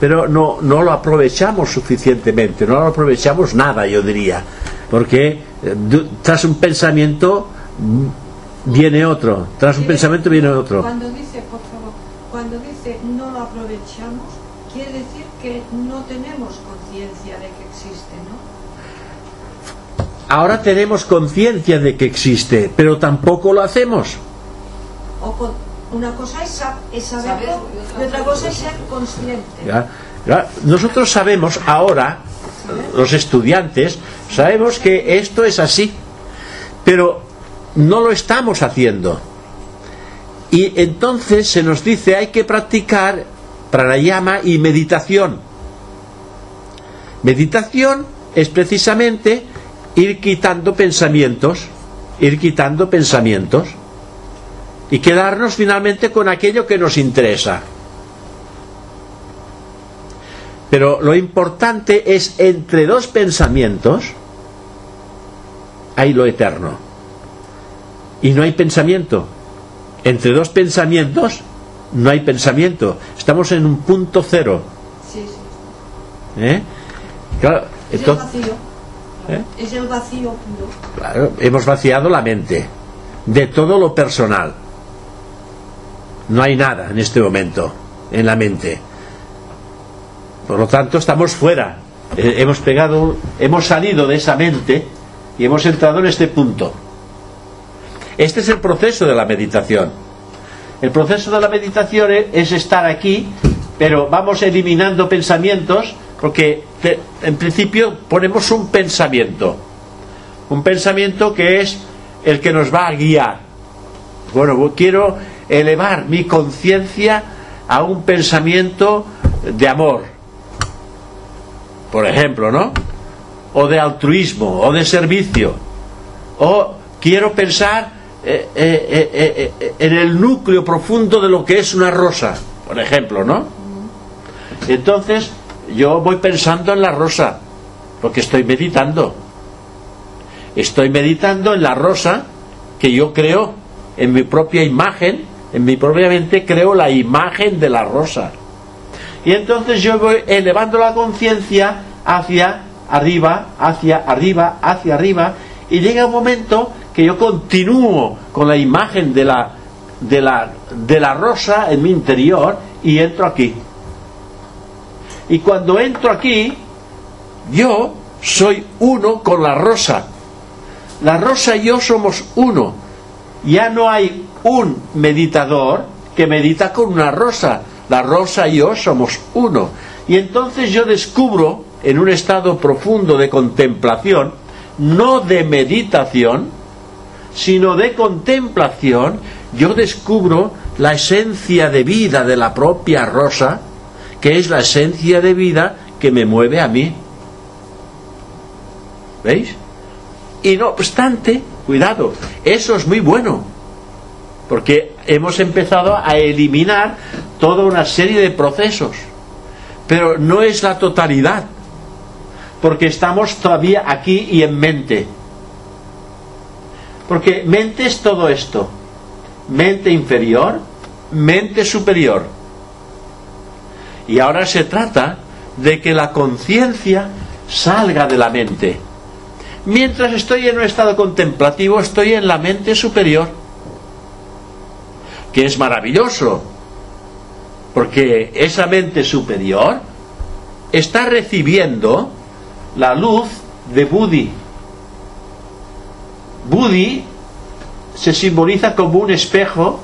pero no, no lo aprovechamos suficientemente, no lo aprovechamos nada, yo diría, porque eh, tras un pensamiento mm, viene otro, tras un pensamiento viene otro. Cuando dice, por favor, cuando dice no lo aprovechamos, quiere decir que no tenemos conciencia de que existe, ¿no? Ahora tenemos conciencia de que existe, pero tampoco lo hacemos. O con- una cosa es, sa- es saberlo Saberlo y otra cosa es ser consciente. ¿ya? ¿Ya? Nosotros sabemos ahora, los estudiantes, sabemos que esto es así, pero no lo estamos haciendo. Y entonces se nos dice hay que practicar pranayama y meditación. Meditación es precisamente ir quitando pensamientos, ir quitando pensamientos y quedarnos finalmente con aquello que nos interesa. Pero lo importante es entre dos pensamientos hay lo eterno. Y no hay pensamiento. Entre dos pensamientos no hay pensamiento. Estamos en un punto cero. Sí, sí. ¿eh? Claro, Es el vacío. ¿Eh? Es el vacío puro. Claro, hemos vaciado la mente de todo lo personal. No hay nada en este momento en la mente. Por lo tanto, estamos fuera. Eh, hemos pegado, hemos salido de esa mente y hemos entrado en este punto. Este es el proceso de la meditación. El proceso de la meditación es estar aquí, pero vamos eliminando pensamientos porque en principio ponemos un pensamiento. Un pensamiento que es el que nos va a guiar. Bueno, quiero elevar mi conciencia a un pensamiento de amor, por ejemplo, ¿no? O de altruismo, o de servicio. O quiero pensar eh, eh, eh, en el núcleo profundo de lo que es una rosa, por ejemplo, ¿no? Entonces, yo voy pensando en la rosa, porque estoy meditando. Estoy meditando en la rosa que yo creo en mi propia imagen, en mi propia mente creo la imagen de la rosa. Y entonces yo voy elevando la conciencia hacia arriba, hacia arriba, hacia arriba, y llega un momento que yo continúo con la imagen de la, de la, de la rosa en mi interior y entro aquí. Y cuando entro aquí, yo soy uno con la rosa. La rosa y yo somos uno. Ya no hay un meditador que medita con una rosa. La rosa y yo somos uno. Y entonces yo descubro, en un estado profundo de contemplación, no de meditación, sino de contemplación, yo descubro la esencia de vida de la propia rosa, que es la esencia de vida que me mueve a mí. ¿Veis? Y no obstante, cuidado, eso es muy bueno, porque hemos empezado a eliminar toda una serie de procesos, pero no es la totalidad, porque estamos todavía aquí y en mente. Porque mente es todo esto, mente inferior, mente superior. Y ahora se trata de que la conciencia salga de la mente. Mientras estoy en un estado contemplativo, estoy en la mente superior, que es maravilloso, porque esa mente superior está recibiendo la luz de Budi. Budi se simboliza como un espejo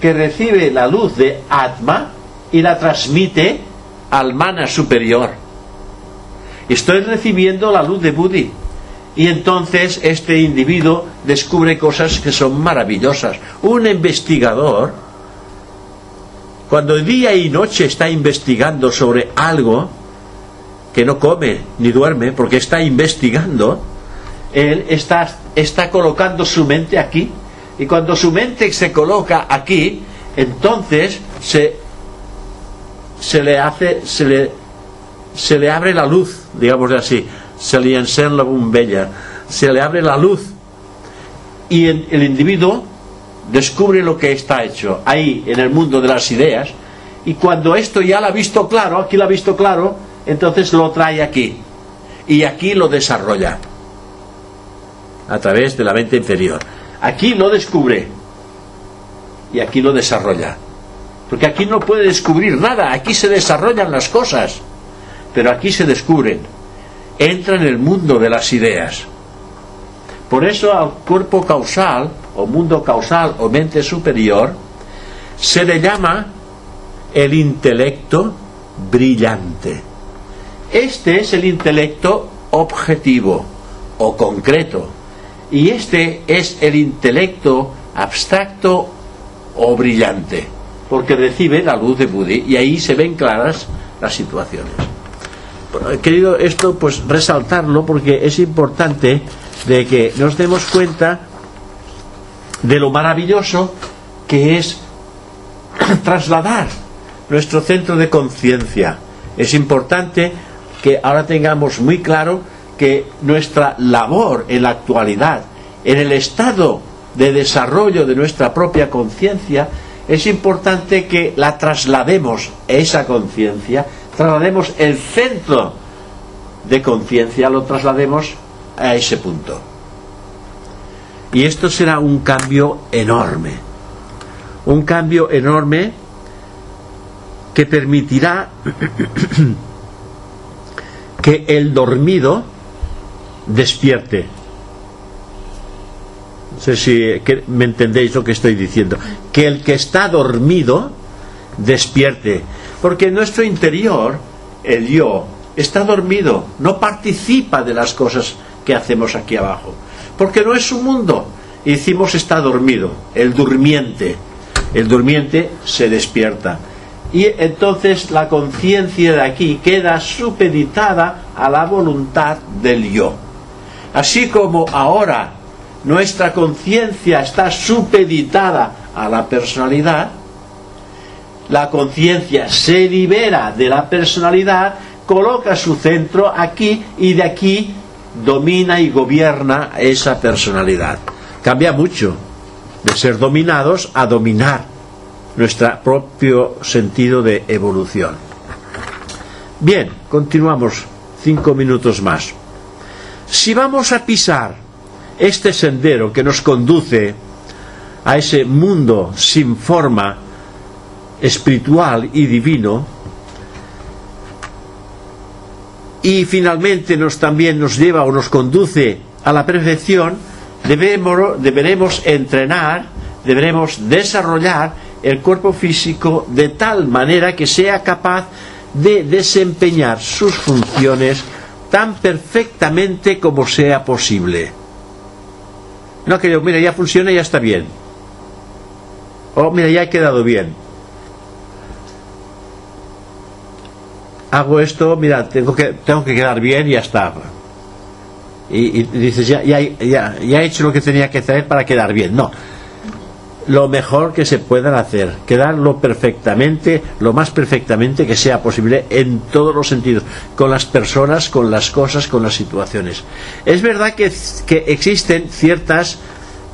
que recibe la luz de Atma y la transmite al mana superior. Estoy recibiendo la luz de Budi. Y entonces este individuo descubre cosas que son maravillosas. Un investigador, cuando día y noche está investigando sobre algo, que no come ni duerme, porque está investigando, él está, está colocando su mente aquí. Y cuando su mente se coloca aquí, entonces se, se le hace, se le, se le abre la luz, digamos así, se le la bombella, se le abre la luz. Y el, el individuo descubre lo que está hecho ahí en el mundo de las ideas. Y cuando esto ya lo ha visto claro, aquí lo ha visto claro, entonces lo trae aquí. Y aquí lo desarrolla a través de la mente inferior. Aquí lo descubre y aquí lo desarrolla. Porque aquí no puede descubrir nada, aquí se desarrollan las cosas, pero aquí se descubren. Entra en el mundo de las ideas. Por eso al cuerpo causal, o mundo causal, o mente superior, se le llama el intelecto brillante. Este es el intelecto objetivo o concreto. Y este es el intelecto abstracto o brillante, porque recibe la luz de Budi y ahí se ven claras las situaciones. He querido esto pues resaltarlo porque es importante de que nos demos cuenta de lo maravilloso que es trasladar nuestro centro de conciencia. Es importante que ahora tengamos muy claro que nuestra labor en la actualidad, en el estado de desarrollo de nuestra propia conciencia, es importante que la traslademos, esa conciencia, traslademos el centro de conciencia, lo traslademos a ese punto. Y esto será un cambio enorme. Un cambio enorme que permitirá que el dormido despierte. No sé si me entendéis lo que estoy diciendo. Que el que está dormido despierte. Porque en nuestro interior, el yo, está dormido, no participa de las cosas que hacemos aquí abajo. Porque no es su mundo. Y decimos está dormido, el durmiente. El durmiente se despierta. Y entonces la conciencia de aquí queda supeditada a la voluntad del yo. Así como ahora nuestra conciencia está supeditada a la personalidad, la conciencia se libera de la personalidad, coloca su centro aquí y de aquí domina y gobierna esa personalidad. Cambia mucho de ser dominados a dominar nuestro propio sentido de evolución. Bien, continuamos cinco minutos más. Si vamos a pisar este sendero que nos conduce a ese mundo sin forma espiritual y divino, y finalmente nos también nos lleva o nos conduce a la perfección, debemos, deberemos entrenar, deberemos desarrollar el cuerpo físico de tal manera que sea capaz de desempeñar sus funciones tan perfectamente como sea posible. No que yo, mira, ya funciona ya está bien. O mira, ya ha quedado bien. Hago esto, mira, tengo que, tengo que quedar bien y ya está. Y, y dices, ya, ya, ya, ya he hecho lo que tenía que hacer para quedar bien. No, lo mejor que se puedan hacer, quedarlo perfectamente, lo más perfectamente que sea posible en todos los sentidos, con las personas, con las cosas, con las situaciones. Es verdad que, que existen ciertas,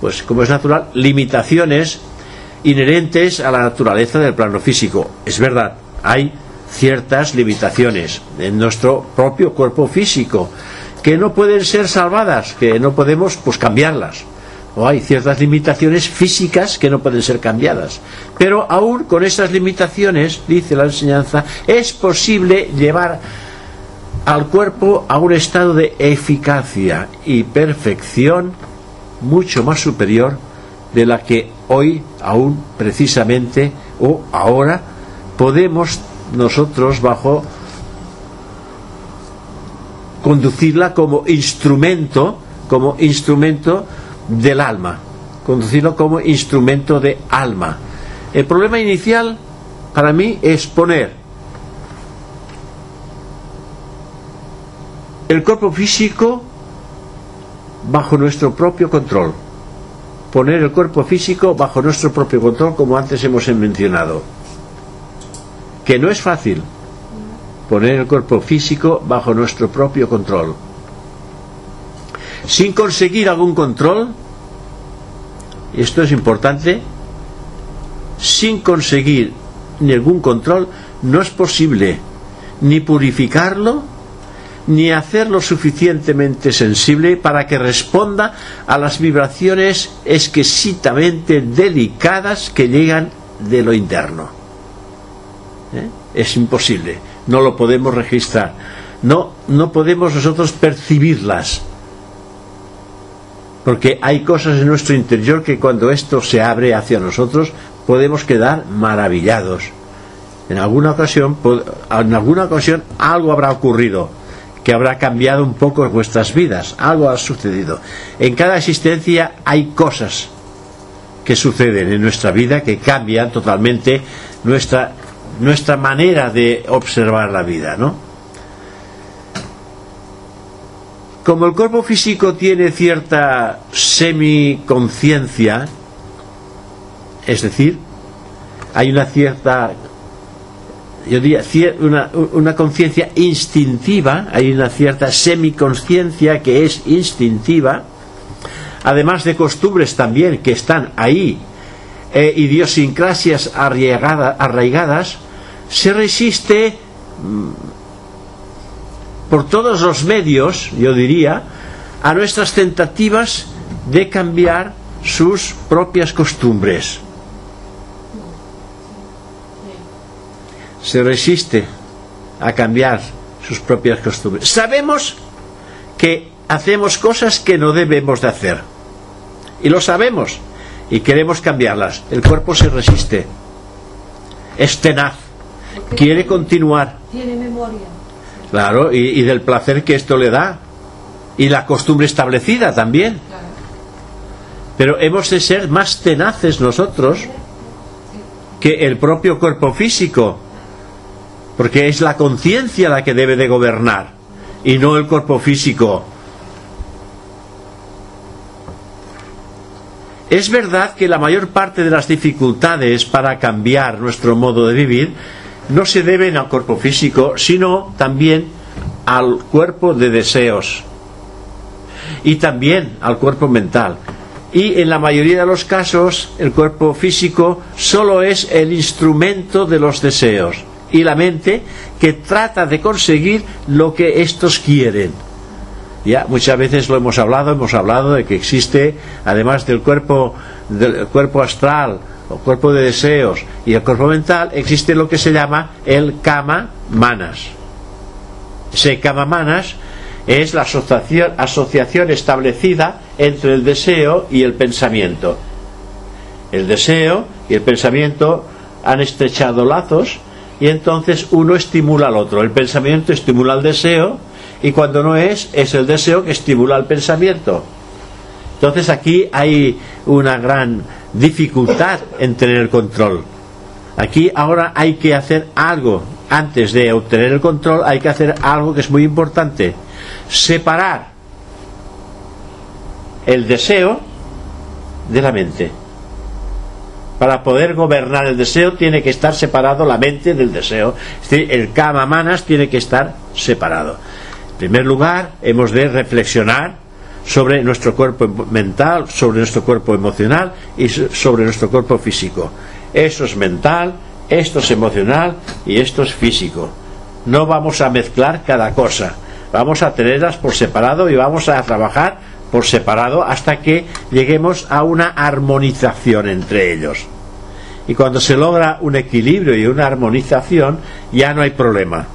pues como es natural, limitaciones inherentes a la naturaleza del plano físico. Es verdad, hay ciertas limitaciones en nuestro propio cuerpo físico que no pueden ser salvadas, que no podemos pues cambiarlas o hay ciertas limitaciones físicas que no pueden ser cambiadas. Pero aún con esas limitaciones, dice la enseñanza, es posible llevar al cuerpo a un estado de eficacia y perfección mucho más superior de la que hoy aún precisamente o ahora podemos nosotros bajo conducirla como instrumento como instrumento del alma, conducirlo como instrumento de alma. El problema inicial para mí es poner el cuerpo físico bajo nuestro propio control. Poner el cuerpo físico bajo nuestro propio control, como antes hemos mencionado. Que no es fácil poner el cuerpo físico bajo nuestro propio control sin conseguir algún control, esto es importante, sin conseguir ningún control, no es posible ni purificarlo, ni hacerlo suficientemente sensible para que responda a las vibraciones exquisitamente delicadas que llegan de lo interno. ¿Eh? Es imposible, no lo podemos registrar, no, no podemos nosotros percibirlas porque hay cosas en nuestro interior que cuando esto se abre hacia nosotros podemos quedar maravillados. En alguna ocasión, en alguna ocasión algo habrá ocurrido que habrá cambiado un poco vuestras vidas, algo ha sucedido. En cada existencia hay cosas que suceden en nuestra vida que cambian totalmente nuestra nuestra manera de observar la vida, ¿no? Como el cuerpo físico tiene cierta semiconciencia, es decir, hay una cierta, yo diría, una, una conciencia instintiva, hay una cierta semiconciencia que es instintiva, además de costumbres también que están ahí, e idiosincrasias arraigadas, se resiste mm, por todos los medios, yo diría, a nuestras tentativas de cambiar sus propias costumbres. Se resiste a cambiar sus propias costumbres. Sabemos que hacemos cosas que no debemos de hacer. Y lo sabemos. Y queremos cambiarlas. El cuerpo se resiste. Es tenaz. Quiere continuar. Tiene memoria. Claro, y, del placer que esto le da. Y la costumbre establecida también. Pero hemos de ser más tenaces nosotros que el propio cuerpo físico. Porque es la conciencia la que debe de gobernar y no el cuerpo físico. Es verdad que la mayor parte de las dificultades para cambiar nuestro modo de vivir no se deben al cuerpo físico, sino también al cuerpo de deseos y también al cuerpo mental. Y en la mayoría de los casos el cuerpo físico solo es el instrumento de los deseos y la mente que trata de conseguir lo que estos quieren. Ya muchas veces lo hemos hablado, hemos hablado de que existe, además del cuerpo, del cuerpo astral, o cuerpo de deseos y el cuerpo mental, existe lo que se llama el kama manas. Ese kama manas es la asociación, asociación establecida entre el deseo y el pensamiento. El deseo y el pensamiento han estrechado lazos y entonces uno estimula al otro. El pensamiento estimula al deseo y cuando no es, es el deseo que estimula el pensamiento. Entonces aquí hay una gran dificultad en tener el control. Aquí ahora hay que hacer algo. Antes de obtener el control hay que hacer algo que es muy importante. Separar el deseo de la mente. Para poder gobernar el deseo tiene que estar separado la mente del deseo. Es decir, el kama manas tiene que estar separado. En primer lugar, hemos de reflexionar sobre nuestro cuerpo mental, sobre nuestro cuerpo emocional y sobre nuestro cuerpo físico. Eso es mental, esto es emocional y esto es físico. No vamos a mezclar cada cosa. Vamos a tenerlas por separado y vamos a trabajar por separado hasta que lleguemos a una armonización entre ellos. Y cuando se logra un equilibrio y una armonización, ya no hay problema.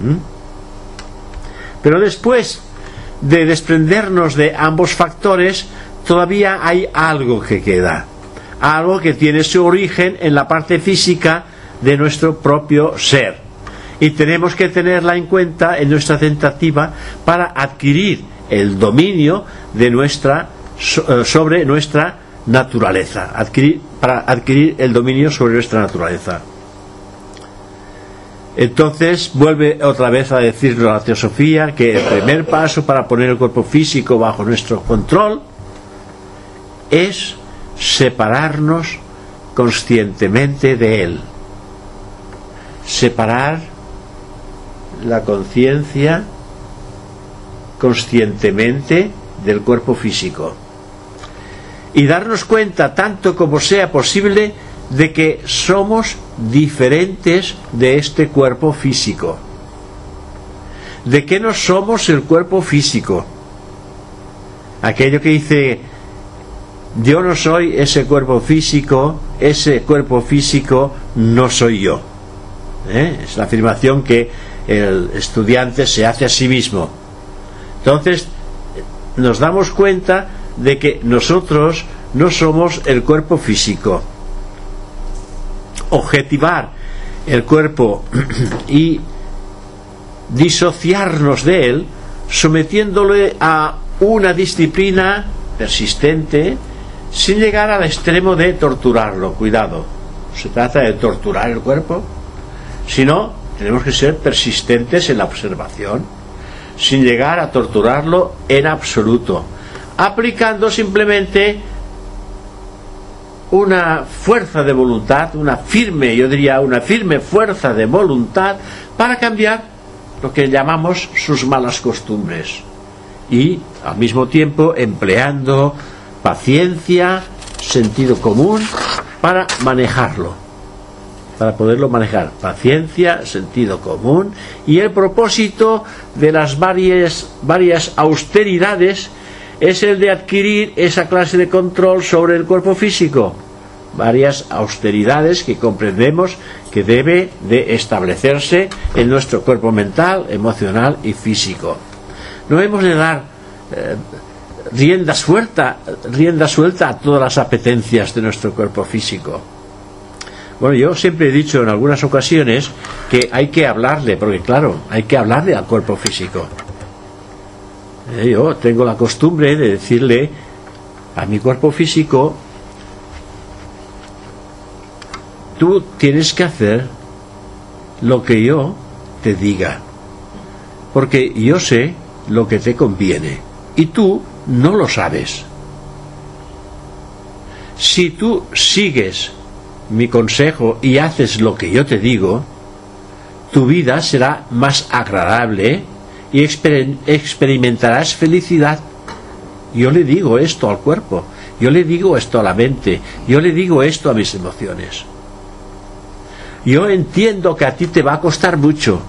¿Mm? Pero después de desprendernos de ambos factores, todavía hay algo que queda. Algo que tiene su origen en la parte física de nuestro propio ser. Y tenemos que tenerla en cuenta en nuestra tentativa para adquirir el dominio de nuestra sobre nuestra naturaleza, para adquirir el dominio sobre nuestra naturaleza. Entonces vuelve otra vez a decirnos la teosofía que el primer paso para poner el cuerpo físico bajo nuestro control es separarnos conscientemente de él. Separar la conciencia conscientemente del cuerpo físico. Y darnos cuenta, tanto como sea posible, de que somos diferentes de este cuerpo físico. ¿De que no somos el cuerpo físico? Aquello que dice, yo no soy ese cuerpo físico, ese cuerpo físico no soy yo. ¿Eh? Es la afirmación que el estudiante se hace a sí mismo. Entonces, nos damos cuenta de que nosotros no somos el cuerpo físico. Objetivar el cuerpo y disociarnos de él, sometiéndole a una disciplina persistente, sin llegar al extremo de torturarlo. Cuidado, se trata de torturar el cuerpo, sino tenemos que ser persistentes en la observación, sin llegar a torturarlo en absoluto aplicando simplemente una fuerza de voluntad, una firme, yo diría, una firme fuerza de voluntad para cambiar lo que llamamos sus malas costumbres y al mismo tiempo empleando paciencia, sentido común para manejarlo, para poderlo manejar. Paciencia, sentido común y el propósito de las varias, varias austeridades es el de adquirir esa clase de control sobre el cuerpo físico. Varias austeridades que comprendemos que debe de establecerse en nuestro cuerpo mental, emocional y físico. No hemos de dar eh, rienda suelta, rienda suelta a todas las apetencias de nuestro cuerpo físico. Bueno, yo siempre he dicho en algunas ocasiones que hay que hablarle, porque claro, hay que hablarle al cuerpo físico. Eh, yo tengo la costumbre de decirle a mi cuerpo físico, tú tienes que hacer lo que yo te diga, porque yo sé lo que te conviene y tú no lo sabes. Si tú sigues mi consejo y haces lo que yo te digo, tu vida será más agradable y experimentarás felicidad. Yo le digo esto al cuerpo, yo le digo esto a la mente, yo le digo esto a mis emociones. Yo entiendo que a ti te va a costar mucho,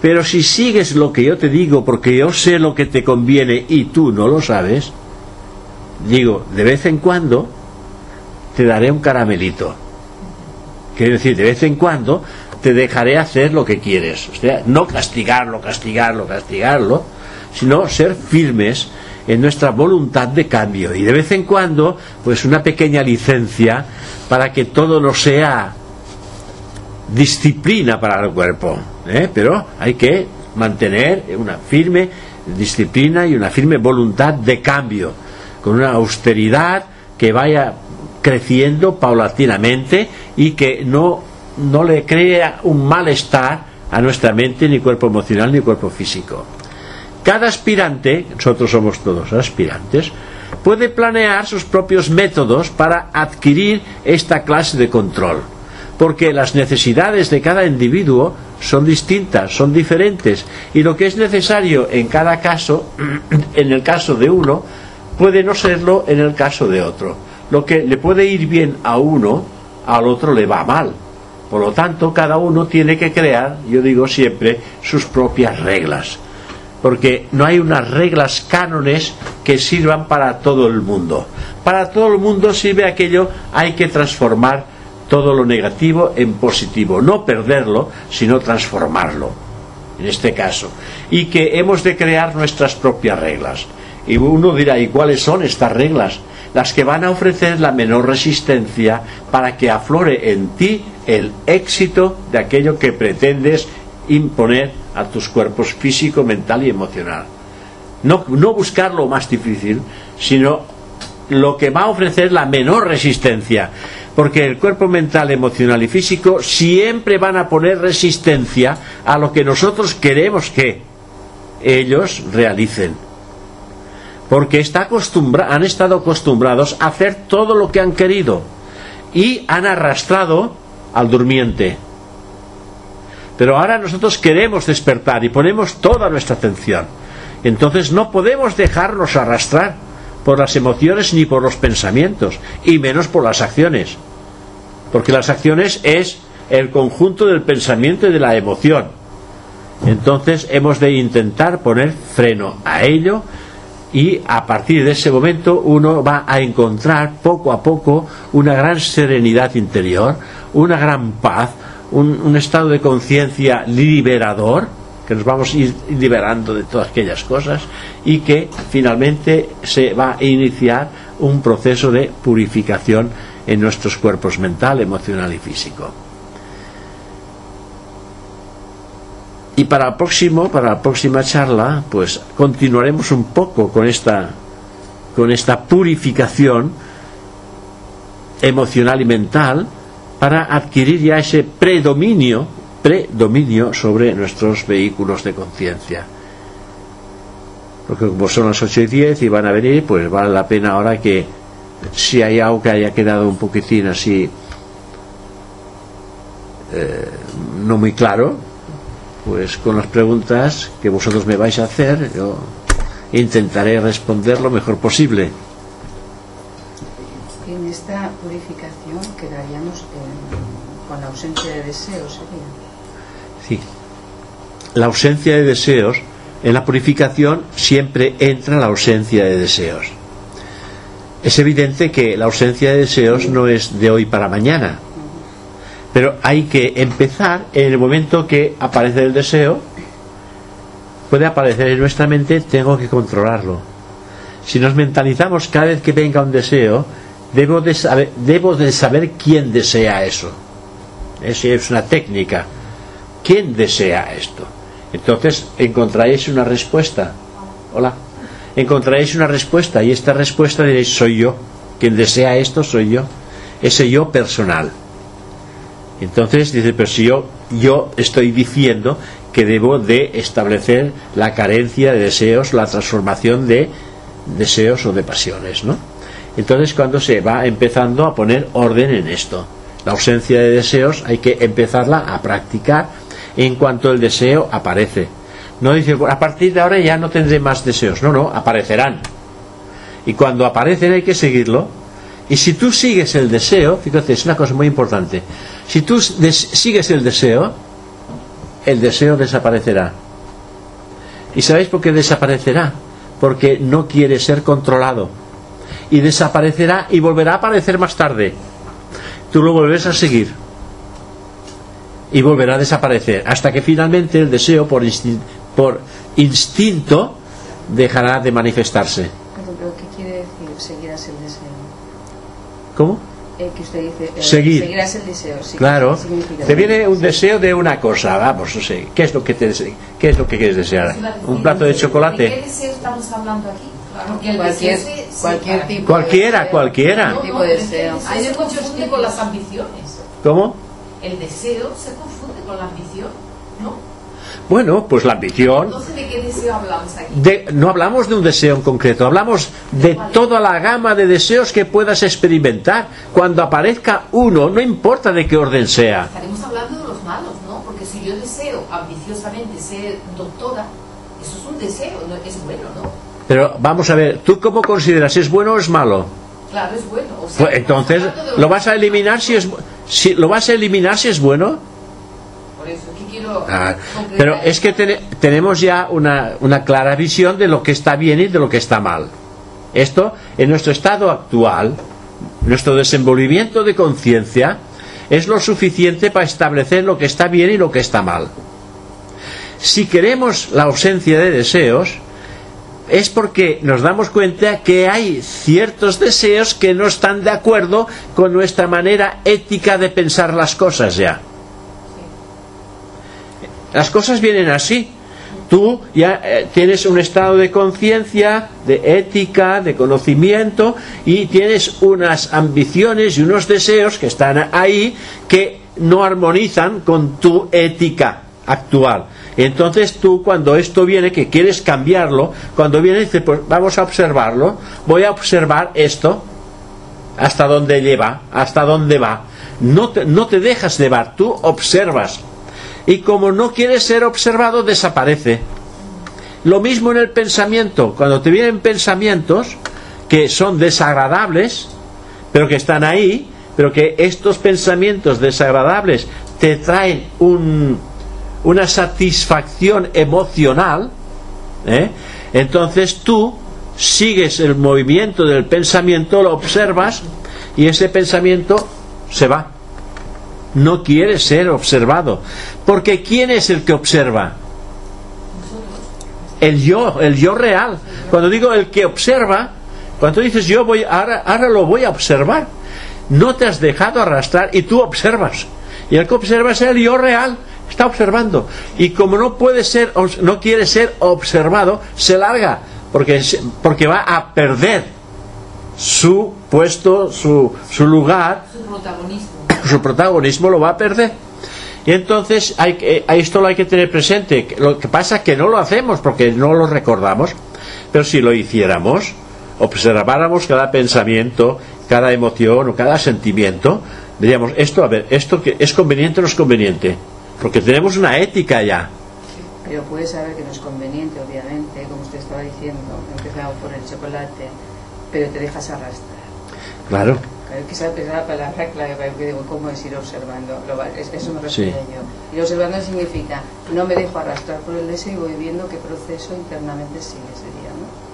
pero si sigues lo que yo te digo, porque yo sé lo que te conviene y tú no lo sabes, digo, de vez en cuando te daré un caramelito. Quiero decir, de vez en cuando te dejaré hacer lo que quieres. O sea, no castigarlo, castigarlo, castigarlo, sino ser firmes en nuestra voluntad de cambio. Y de vez en cuando, pues una pequeña licencia para que todo no sea disciplina para el cuerpo. ¿eh? pero hay que mantener una firme disciplina y una firme voluntad de cambio, con una austeridad que vaya creciendo paulatinamente y que no, no le crea un malestar a nuestra mente, ni cuerpo emocional, ni cuerpo físico. Cada aspirante, nosotros somos todos aspirantes, puede planear sus propios métodos para adquirir esta clase de control porque las necesidades de cada individuo son distintas, son diferentes, y lo que es necesario en cada caso, en el caso de uno, puede no serlo en el caso de otro. Lo que le puede ir bien a uno, al otro le va mal. Por lo tanto, cada uno tiene que crear, yo digo siempre, sus propias reglas. Porque no hay unas reglas cánones que sirvan para todo el mundo. Para todo el mundo sirve aquello, hay que transformar todo lo negativo en positivo, no perderlo, sino transformarlo, en este caso, y que hemos de crear nuestras propias reglas. Y uno dirá, ¿y cuáles son estas reglas? Las que van a ofrecer la menor resistencia para que aflore en ti el éxito de aquello que pretendes imponer a tus cuerpos físico, mental y emocional. No, no buscar lo más difícil, sino lo que va a ofrecer la menor resistencia porque el cuerpo mental, emocional y físico siempre van a poner resistencia a lo que nosotros queremos que ellos realicen. Porque está han estado acostumbrados a hacer todo lo que han querido y han arrastrado al durmiente. Pero ahora nosotros queremos despertar y ponemos toda nuestra atención. Entonces no podemos dejarnos arrastrar por las emociones ni por los pensamientos, y menos por las acciones. Porque las acciones es el conjunto del pensamiento y de la emoción. Entonces hemos de intentar poner freno a ello y a partir de ese momento uno va a encontrar poco a poco una gran serenidad interior, una gran paz, un, estado de conciencia liberador que nos vamos a ir liberando de todas aquellas cosas y que finalmente se va a iniciar un proceso de purificación en nuestros cuerpos mental, emocional y físico. Y para el próximo, para la próxima charla, pues continuaremos un poco con esta con esta purificación emocional y mental para adquirir ya ese predominio predominio sobre nuestros vehículos de conciencia. Porque como son las 8 y 10 y van a venir, pues vale la pena ahora que si hay algo que haya quedado un poquitín así eh, no muy claro, pues con las preguntas que vosotros me vais a hacer, yo intentaré responder lo mejor posible. En esta purificación quedaríamos con la ausencia de deseos, sería. Sí. La ausencia de deseos En la purificación siempre entra la ausencia de deseos. Es evidente que la ausencia de deseos no es de hoy para mañana, pero hay que empezar en el momento que aparece el deseo, puede aparecer en nuestra mente, tengo que controlarlo. Si nos mentalizamos cada vez que venga un deseo, debo de saber, de saber quién desea eso. Esa es una técnica. ¿Quién desea esto? Entonces encontraréis una respuesta. Hola. Encontraréis una respuesta y esta respuesta diréis soy yo. Quien desea esto soy yo. Ese yo personal. Entonces dice, pero si yo, yo estoy diciendo que debo de establecer la carencia de deseos, la transformación de deseos o de pasiones, ¿no? Entonces cuando se va empezando a poner orden en esto. La ausencia de deseos hay que empezarla a practicar en cuanto el deseo aparece. No dice, a partir de ahora ya no tendré más deseos. No, no, aparecerán. Y cuando aparecen hay que seguirlo. Y si tú sigues el deseo, fíjate, es una cosa muy importante. Si tú sigues el deseo, el deseo desaparecerá. ¿Y sabéis por qué desaparecerá? Porque no quiere ser controlado. Y desaparecerá y volverá a aparecer más tarde. Tú lo volverás a seguir y volverá a desaparecer hasta que finalmente el deseo por, por instinto dejará de manifestarse. ¿Pero qué quiere decir seguirás el deseo? ¿Cómo? Eh, que usted dice, eh, Seguir. seguirás el deseo. Sí, Claro, te viene un deseo de una cosa, vamos, no sé, ¿qué es lo que te dese- qué es lo que quieres desear? ¿Un plato de ¿De qué chocolate? deseo estamos hablando aquí? Porque el Cualquier, deseo se- se- cualquier tipo Cualquiera, de deseo. cualquiera. No, tipo de deseo. se confunde con las ambiciones. ¿Cómo? El deseo se confunde con la ambición, ¿no? Bueno, pues la ambición. Entonces, ¿de qué deseo hablamos aquí? de- no hablamos de un deseo en concreto, hablamos de toda la gama de deseos que puedas experimentar. Cuando aparezca uno, no importa de qué orden sea. Estaremos hablando de los malos, ¿no? Porque si yo deseo ambiciosamente ser doctora, eso es un deseo, no, es bueno, ¿no? Pero vamos a ver, ¿tú cómo consideras? ¿Es bueno o es malo? Claro, es bueno. O sea, Pues entonces, ¿lo vas a eliminar si es si lo vas a eliminar si es bueno? Por eso, ¿qué quiero Ah, pero es que tenemos ya una, una clara visión de lo que está bien y de lo que está mal. Esto, en nuestro estado actual, nuestro desenvolvimiento de conciencia, es lo suficiente para establecer lo que está bien y lo que está mal. Si queremos la ausencia de deseos, es porque nos damos cuenta que hay ciertos deseos que no están de acuerdo con nuestra manera ética de pensar las cosas ya. Las cosas vienen así. Tú ya eh, tienes un estado de conciencia, de ética, de conocimiento y tienes unas ambiciones y unos deseos que están ahí que no armonizan con tu ética actual. Entonces tú cuando esto viene, que quieres cambiarlo, cuando viene dices, pues vamos a observarlo, voy a observar esto, hasta dónde lleva, hasta dónde va. No te, no te dejas llevar, tú observas. Y como no quieres ser observado, desaparece. Lo mismo en el pensamiento. Cuando te vienen pensamientos que son desagradables, pero que están ahí, pero que estos pensamientos desagradables te traen un, una satisfacción emocional, ¿eh? entonces tú sigues el movimiento del pensamiento, lo observas y ese pensamiento se va. No quiere ser observado. Porque ¿quién es el que observa? El yo, el yo real. Cuando digo el que observa, cuando dices yo voy, ahora, ahora lo voy a observar, no te has dejado arrastrar y tú observas. Y el que observa es el yo real, está observando. Y como no puede ser, no quiere ser observado, se larga, porque, porque va a perder su puesto, su, su lugar, Su protagonismo. Su protagonismo lo va a perder. Y entonces hay a esto lo hay que tener presente. Lo que pasa es que no lo hacemos porque no lo recordamos, pero si lo hiciéramos, observáramos cada pensamiento, cada emoción o cada sentimiento, diríamos, esto, a ver, esto que es conveniente o no es conveniente, porque tenemos una ética ya. Pero puedes saber que no es conveniente, obviamente, como usted estaba diciendo, empezamos por el chocolate, pero te dejas arrastrar. Claro. Que esa es la palabra clave, ¿cómo es ir observando? Eso me Sí. refiero yo. Ir observando significa, no me dejo arrastrar por el deseo y voy viendo qué proceso internamente sigue, sería, ¿no?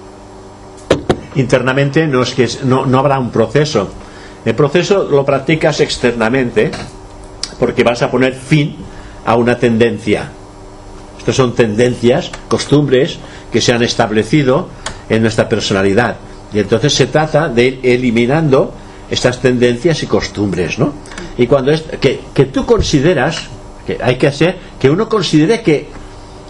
internamente no es que es- no, no habrá un proceso. El proceso lo practicas externamente porque vas a poner fin a una tendencia. Estas son tendencias, costumbres que se han establecido en nuestra personalidad. Y entonces se trata de ir eliminando estas tendencias y costumbres, ¿no? Y cuando es que, que tú consideras que hay que hacer que uno considere que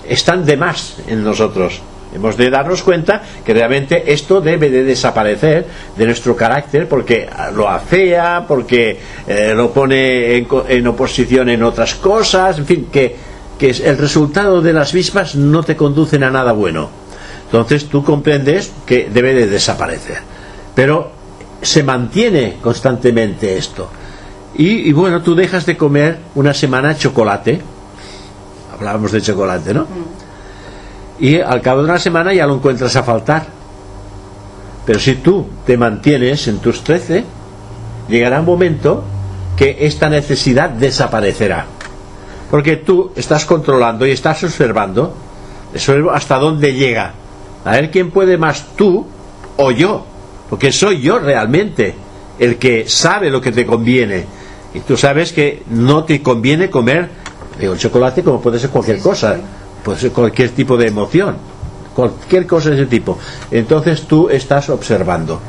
están de más en nosotros. Hemos de darnos cuenta que realmente esto debe de desaparecer de nuestro carácter porque lo afea, porque eh, lo pone en, en oposición en otras cosas, en fin, que, que el resultado de las mismas no te conducen a nada bueno. Entonces tú comprendes que debe de desaparecer. Pero se mantiene constantemente esto. Y, y bueno, tú dejas de comer una semana chocolate. Hablábamos de chocolate, ¿no? Y al cabo de una semana ya lo encuentras a faltar. Pero si tú te mantienes en tus 13, llegará un momento que esta necesidad desaparecerá. Porque tú estás controlando y estás observando eso es hasta dónde llega. A ver quién puede más, tú o yo. Porque soy yo realmente el que sabe lo que te conviene. Y tú sabes que no te conviene comer digo, el chocolate como puede ser cualquier Sí, cosa. sí. Puede ser cualquier tipo de emoción. Cualquier cosa de ese tipo. Entonces tú estás observando.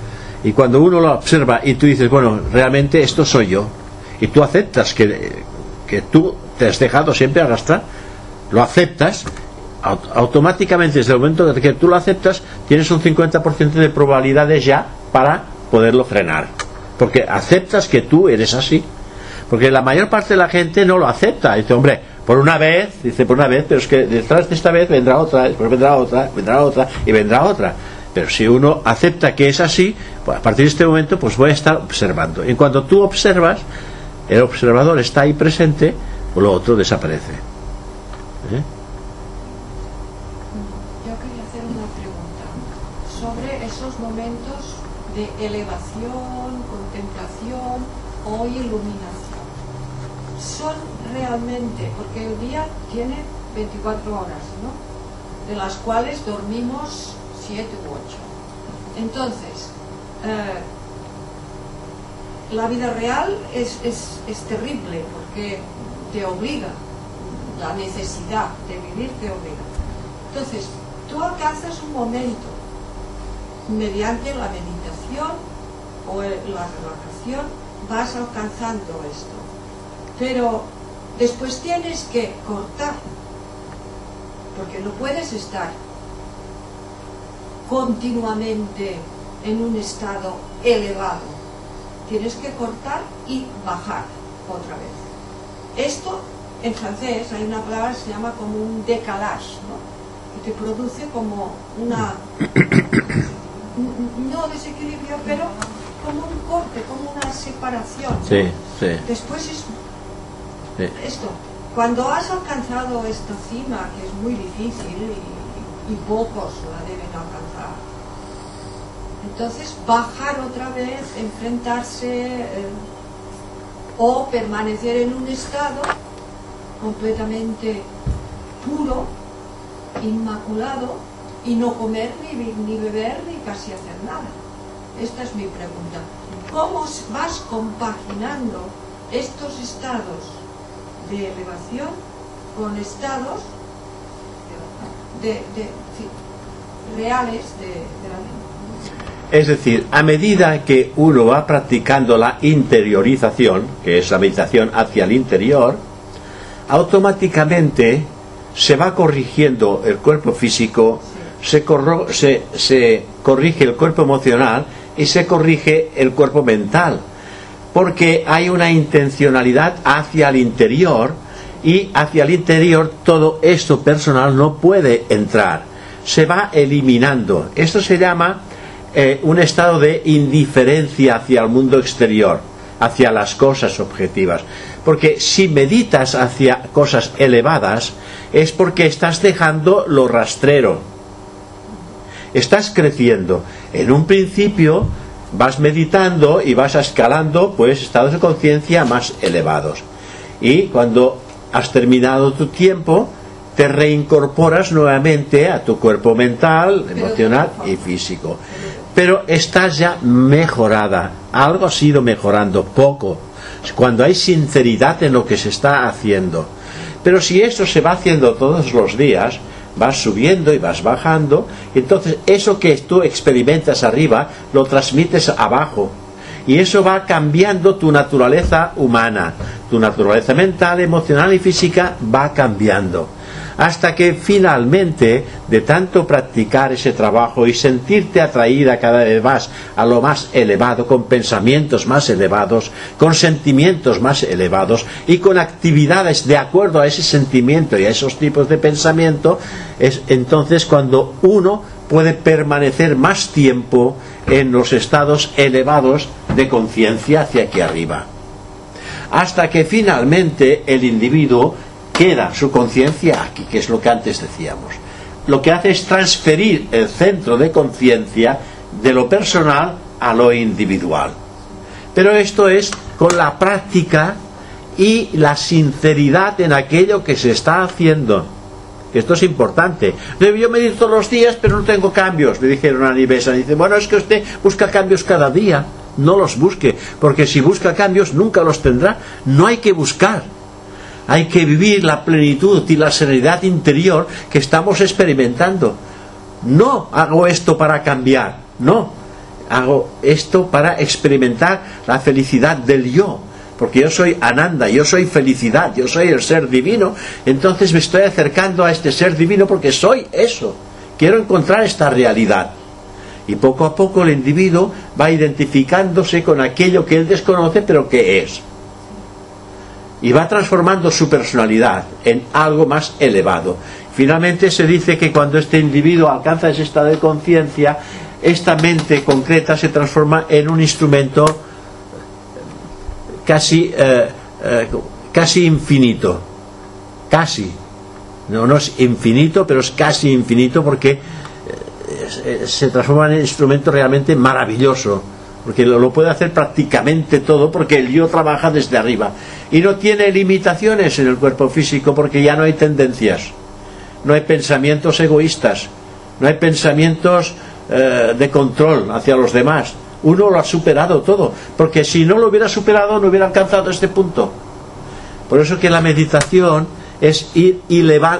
Y cuando uno lo observa y tú dices, bueno, realmente esto soy yo. Y tú aceptas que, que tú te has dejado siempre arrastrar, lo aceptas, automáticamente desde el momento que tú lo aceptas, tienes un 50% de probabilidades ya para poderlo frenar. Porque aceptas que tú eres así. Porque la mayor parte de la gente no lo acepta. Dice, hombre, por una vez, dice, por una vez, pero es que detrás de esta vez vendrá otra, después vendrá otra, vendrá otra y vendrá otra. Pero si uno acepta que es así, pues a partir de este momento, pues voy a estar observando. Y cuando tú observas, el observador está ahí presente, pues lo otro desaparece. ¿Eh? Yo quería hacer una pregunta sobre esos momentos de elevación, contemplación o iluminación. Son realmente, porque el día tiene 24 horas, ¿no? De las cuales dormimos 7 u 8. Entonces, eh, la vida real es, es, es terrible porque te obliga, la necesidad de vivir te obliga. Entonces, tú alcanzas un momento mediante la meditación o la relajación, vas alcanzando esto. Pero después tienes que cortar, porque no puedes estar continuamente en un estado elevado. Tienes que cortar y bajar otra vez. Esto, en francés, hay una palabra que se llama como un décalage, ¿no? Y te produce como una, no desequilibrio, pero como un corte, como una separación. Sí, sí, Después es sí. esto, cuando has alcanzado esta cima, que es muy difícil y, y pocos la deben alcanzar, entonces bajar otra vez, enfrentarse eh, o permanecer en un estado completamente puro, inmaculado, y no comer ni, ni beber ni casi hacer nada. Esta es mi pregunta. ¿Cómo vas compaginando estos estados de elevación con estados de, reales de, la vida? Es decir, a medida que uno va practicando la interiorización, que es la meditación hacia el interior, automáticamente se va corrigiendo el cuerpo físico, se, se- se corrige el cuerpo emocional y se corrige el cuerpo mental, porque hay una intencionalidad hacia el interior y hacia el interior todo esto personal no puede entrar, se va eliminando. Esto se llama eh, un estado de indiferencia hacia el mundo exterior, hacia las cosas objetivas. Porque si meditas hacia cosas elevadas, es porque estás dejando lo rastrero. Estás creciendo. En un principio vas meditando y vas escalando pues estados de conciencia más elevados. Y cuando has terminado tu tiempo, te reincorporas nuevamente a tu cuerpo mental, emocional y físico. Pero estás ya mejorada, algo ha sido mejorando, poco, cuando hay sinceridad en lo que se está haciendo. Pero si esto se va haciendo todos los días, vas subiendo y vas bajando, entonces eso que tú experimentas arriba lo transmites abajo. Y eso va cambiando tu naturaleza humana, tu naturaleza mental, emocional y física va cambiando hasta que finalmente, de tanto practicar ese trabajo y sentirte atraída cada vez más a lo más elevado, con pensamientos más elevados, con sentimientos más elevados y con actividades de acuerdo a ese sentimiento y a esos tipos de pensamiento, es entonces cuando uno puede permanecer más tiempo en los estados elevados de conciencia hacia aquí arriba. Hasta que finalmente el individuo queda su conciencia aquí, que es lo que antes decíamos. Lo que hace es transferir el centro de conciencia de lo personal a lo individual. Pero esto es con la práctica y la sinceridad en aquello que se está haciendo. Esto es importante. Yo medito todos los días, pero no tengo cambios. Me dijeron a Nivesa. Dice, bueno, es que usted busca cambios cada día. No los busque, porque si busca cambios nunca los tendrá. No hay que buscar hay que vivir la plenitud y la serenidad interior que estamos experimentando. No hago esto para cambiar, no. Hago esto para experimentar la felicidad del yo. Porque yo soy Ananda, yo soy felicidad, yo soy el ser divino. Entonces me estoy acercando a este ser divino porque soy eso. Quiero encontrar esta realidad. Y poco a poco el individuo va identificándose con aquello que él desconoce pero que es y va transformando su personalidad en algo más elevado. Finalmente se dice que cuando este individuo alcanza ese estado de conciencia, esta mente concreta se transforma en un instrumento casi, eh, eh, casi infinito. Casi. No, no es infinito, pero es casi infinito porque eh, se transforma en un instrumento realmente maravilloso porque lo, puede hacer prácticamente todo porque el yo trabaja desde arriba y no tiene limitaciones en el cuerpo físico porque ya no hay tendencias, no hay pensamientos egoístas, no hay pensamientos eh, de control hacia los demás. Uno lo ha superado todo, porque si no lo hubiera superado no hubiera alcanzado este punto. Por eso que la meditación es ir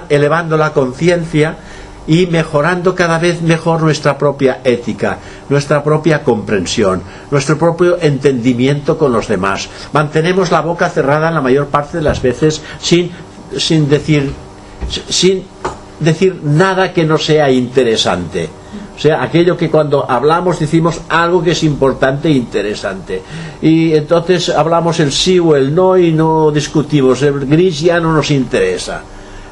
elevando la conciencia y mejorando cada vez mejor nuestra propia ética, nuestra propia comprensión, nuestro propio entendimiento con los demás. Mantenemos la boca cerrada la mayor parte de las veces sin, sin decir sin decir nada que no sea interesante. O sea, aquello que cuando hablamos decimos algo que es importante e interesante. Y entonces hablamos el sí o el no y no discutimos. El gris ya no nos interesa.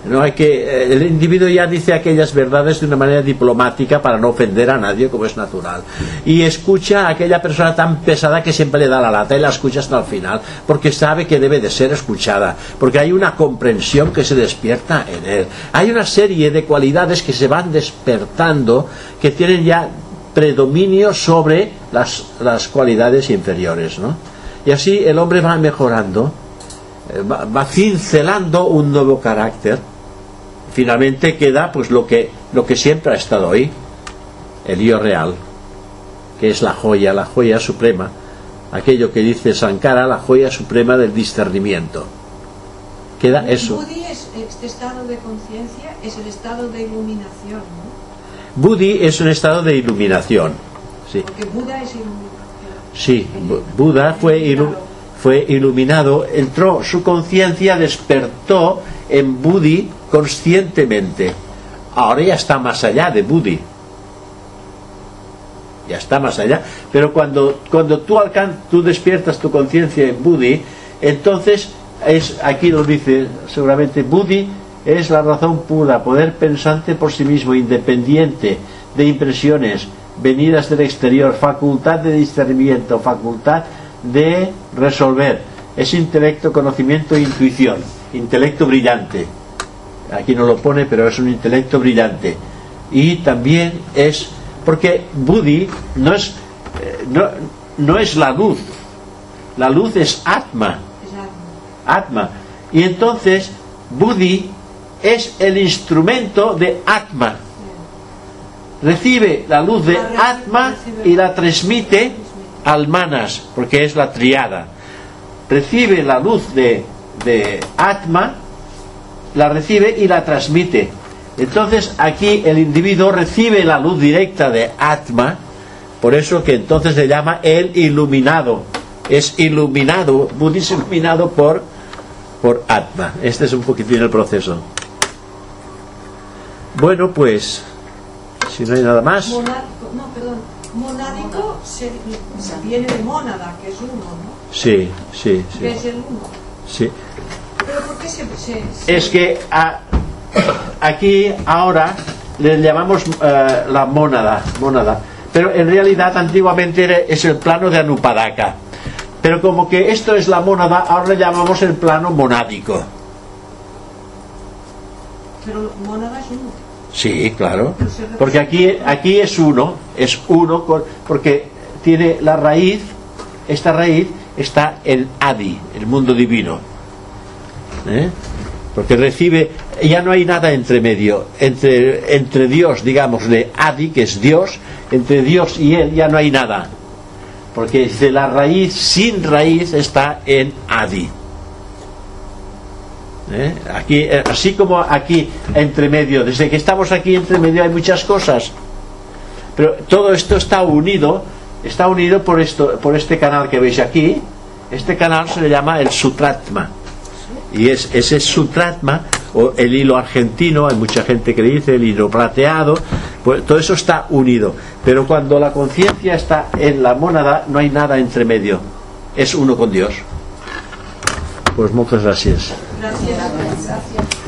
No hay que eh, el individuo ya dice aquellas verdades de una manera diplomática para no ofender a nadie, como es natural. Y escucha a aquella persona tan pesada que siempre le da la lata y la escucha hasta el final, porque sabe que debe de ser escuchada, porque hay una comprensión que se despierta en él. Hay una serie de cualidades que se van despertando que tienen ya predominio sobre las, las cualidades inferiores, ¿no? Y así el hombre va mejorando, eh, va cincelando un nuevo carácter finalmente queda pues lo que, lo que siempre ha estado ahí, el yo real, que es la joya, la joya suprema, aquello que dice Sankara, la joya suprema del discernimiento. Queda eso. Buddhi es este estado de conciencia, es el estado de iluminación, ¿no? Buddhi es un estado de iluminación. Sí. Porque Buda es iluminación. Sí, Buda fue, fue iluminado, entró, su conciencia despertó en Buddhi conscientemente. Ahora ya está más allá de Buddhi. Ya está más allá. Pero cuando, cuando tú, despiertas tu conciencia en Buddhi, entonces es aquí lo dice seguramente Buddhi es la razón pura, poder pensante por sí mismo, independiente de impresiones venidas del exterior, facultad de discernimiento, facultad de resolver. Es intelecto, conocimiento e intuición, intelecto brillante aquí no lo pone, pero es un intelecto brillante. Y también es, porque Buddhi no es eh, no, no es la luz, la luz es Atma. Atma. Y entonces Buddhi es el instrumento de Atma. Recibe la luz de Atma y la transmite al Manas, porque es la triada. Recibe la luz de, de Atma, la recibe y la transmite. Entonces aquí el individuo recibe la luz directa de Atma, por eso que entonces se llama el iluminado. Es iluminado, Buddhi es iluminado por, por Atma. Este es un poquitín el proceso. Bueno, pues, si no hay nada más. Monádico se, se viene de mónada, que es uno, ¿no? Sí, sí, Que sí. es el uno. sí. Pero ¿por qué se, se, se- Es que a- aquí ahora le llamamos eh, la mónada, mónada, pero en realidad antiguamente era- es el plano de Anupadaka. Pero como que esto es la mónada, ahora le llamamos el plano monádico. Pero mónada es uno. Sí, claro. Porque aquí, aquí es uno, es uno, porque tiene la raíz, esta raíz está en Adi, el mundo divino. ¿Eh? Porque recibe, ya no hay nada entre medio, entre, entre Dios, digamos, de Adi, que es Dios, entre Dios y Él ya no hay nada. Porque dice, la raíz sin raíz está en Adi. ¿Eh? Aquí, eh, así como aquí entre medio, desde que estamos aquí entre medio hay muchas cosas, pero todo esto está unido, está unido por esto, por este canal que veis aquí. Este canal se le llama el Sutratma. Y es ese Sutratma, o el hilo argentino, hay mucha gente que dice el hilo plateado, pues todo eso está unido. Pero cuando la conciencia está en la mónada, no hay nada entre medio. Es uno con Dios. Pues muchas gracias. Gracias. Gracias.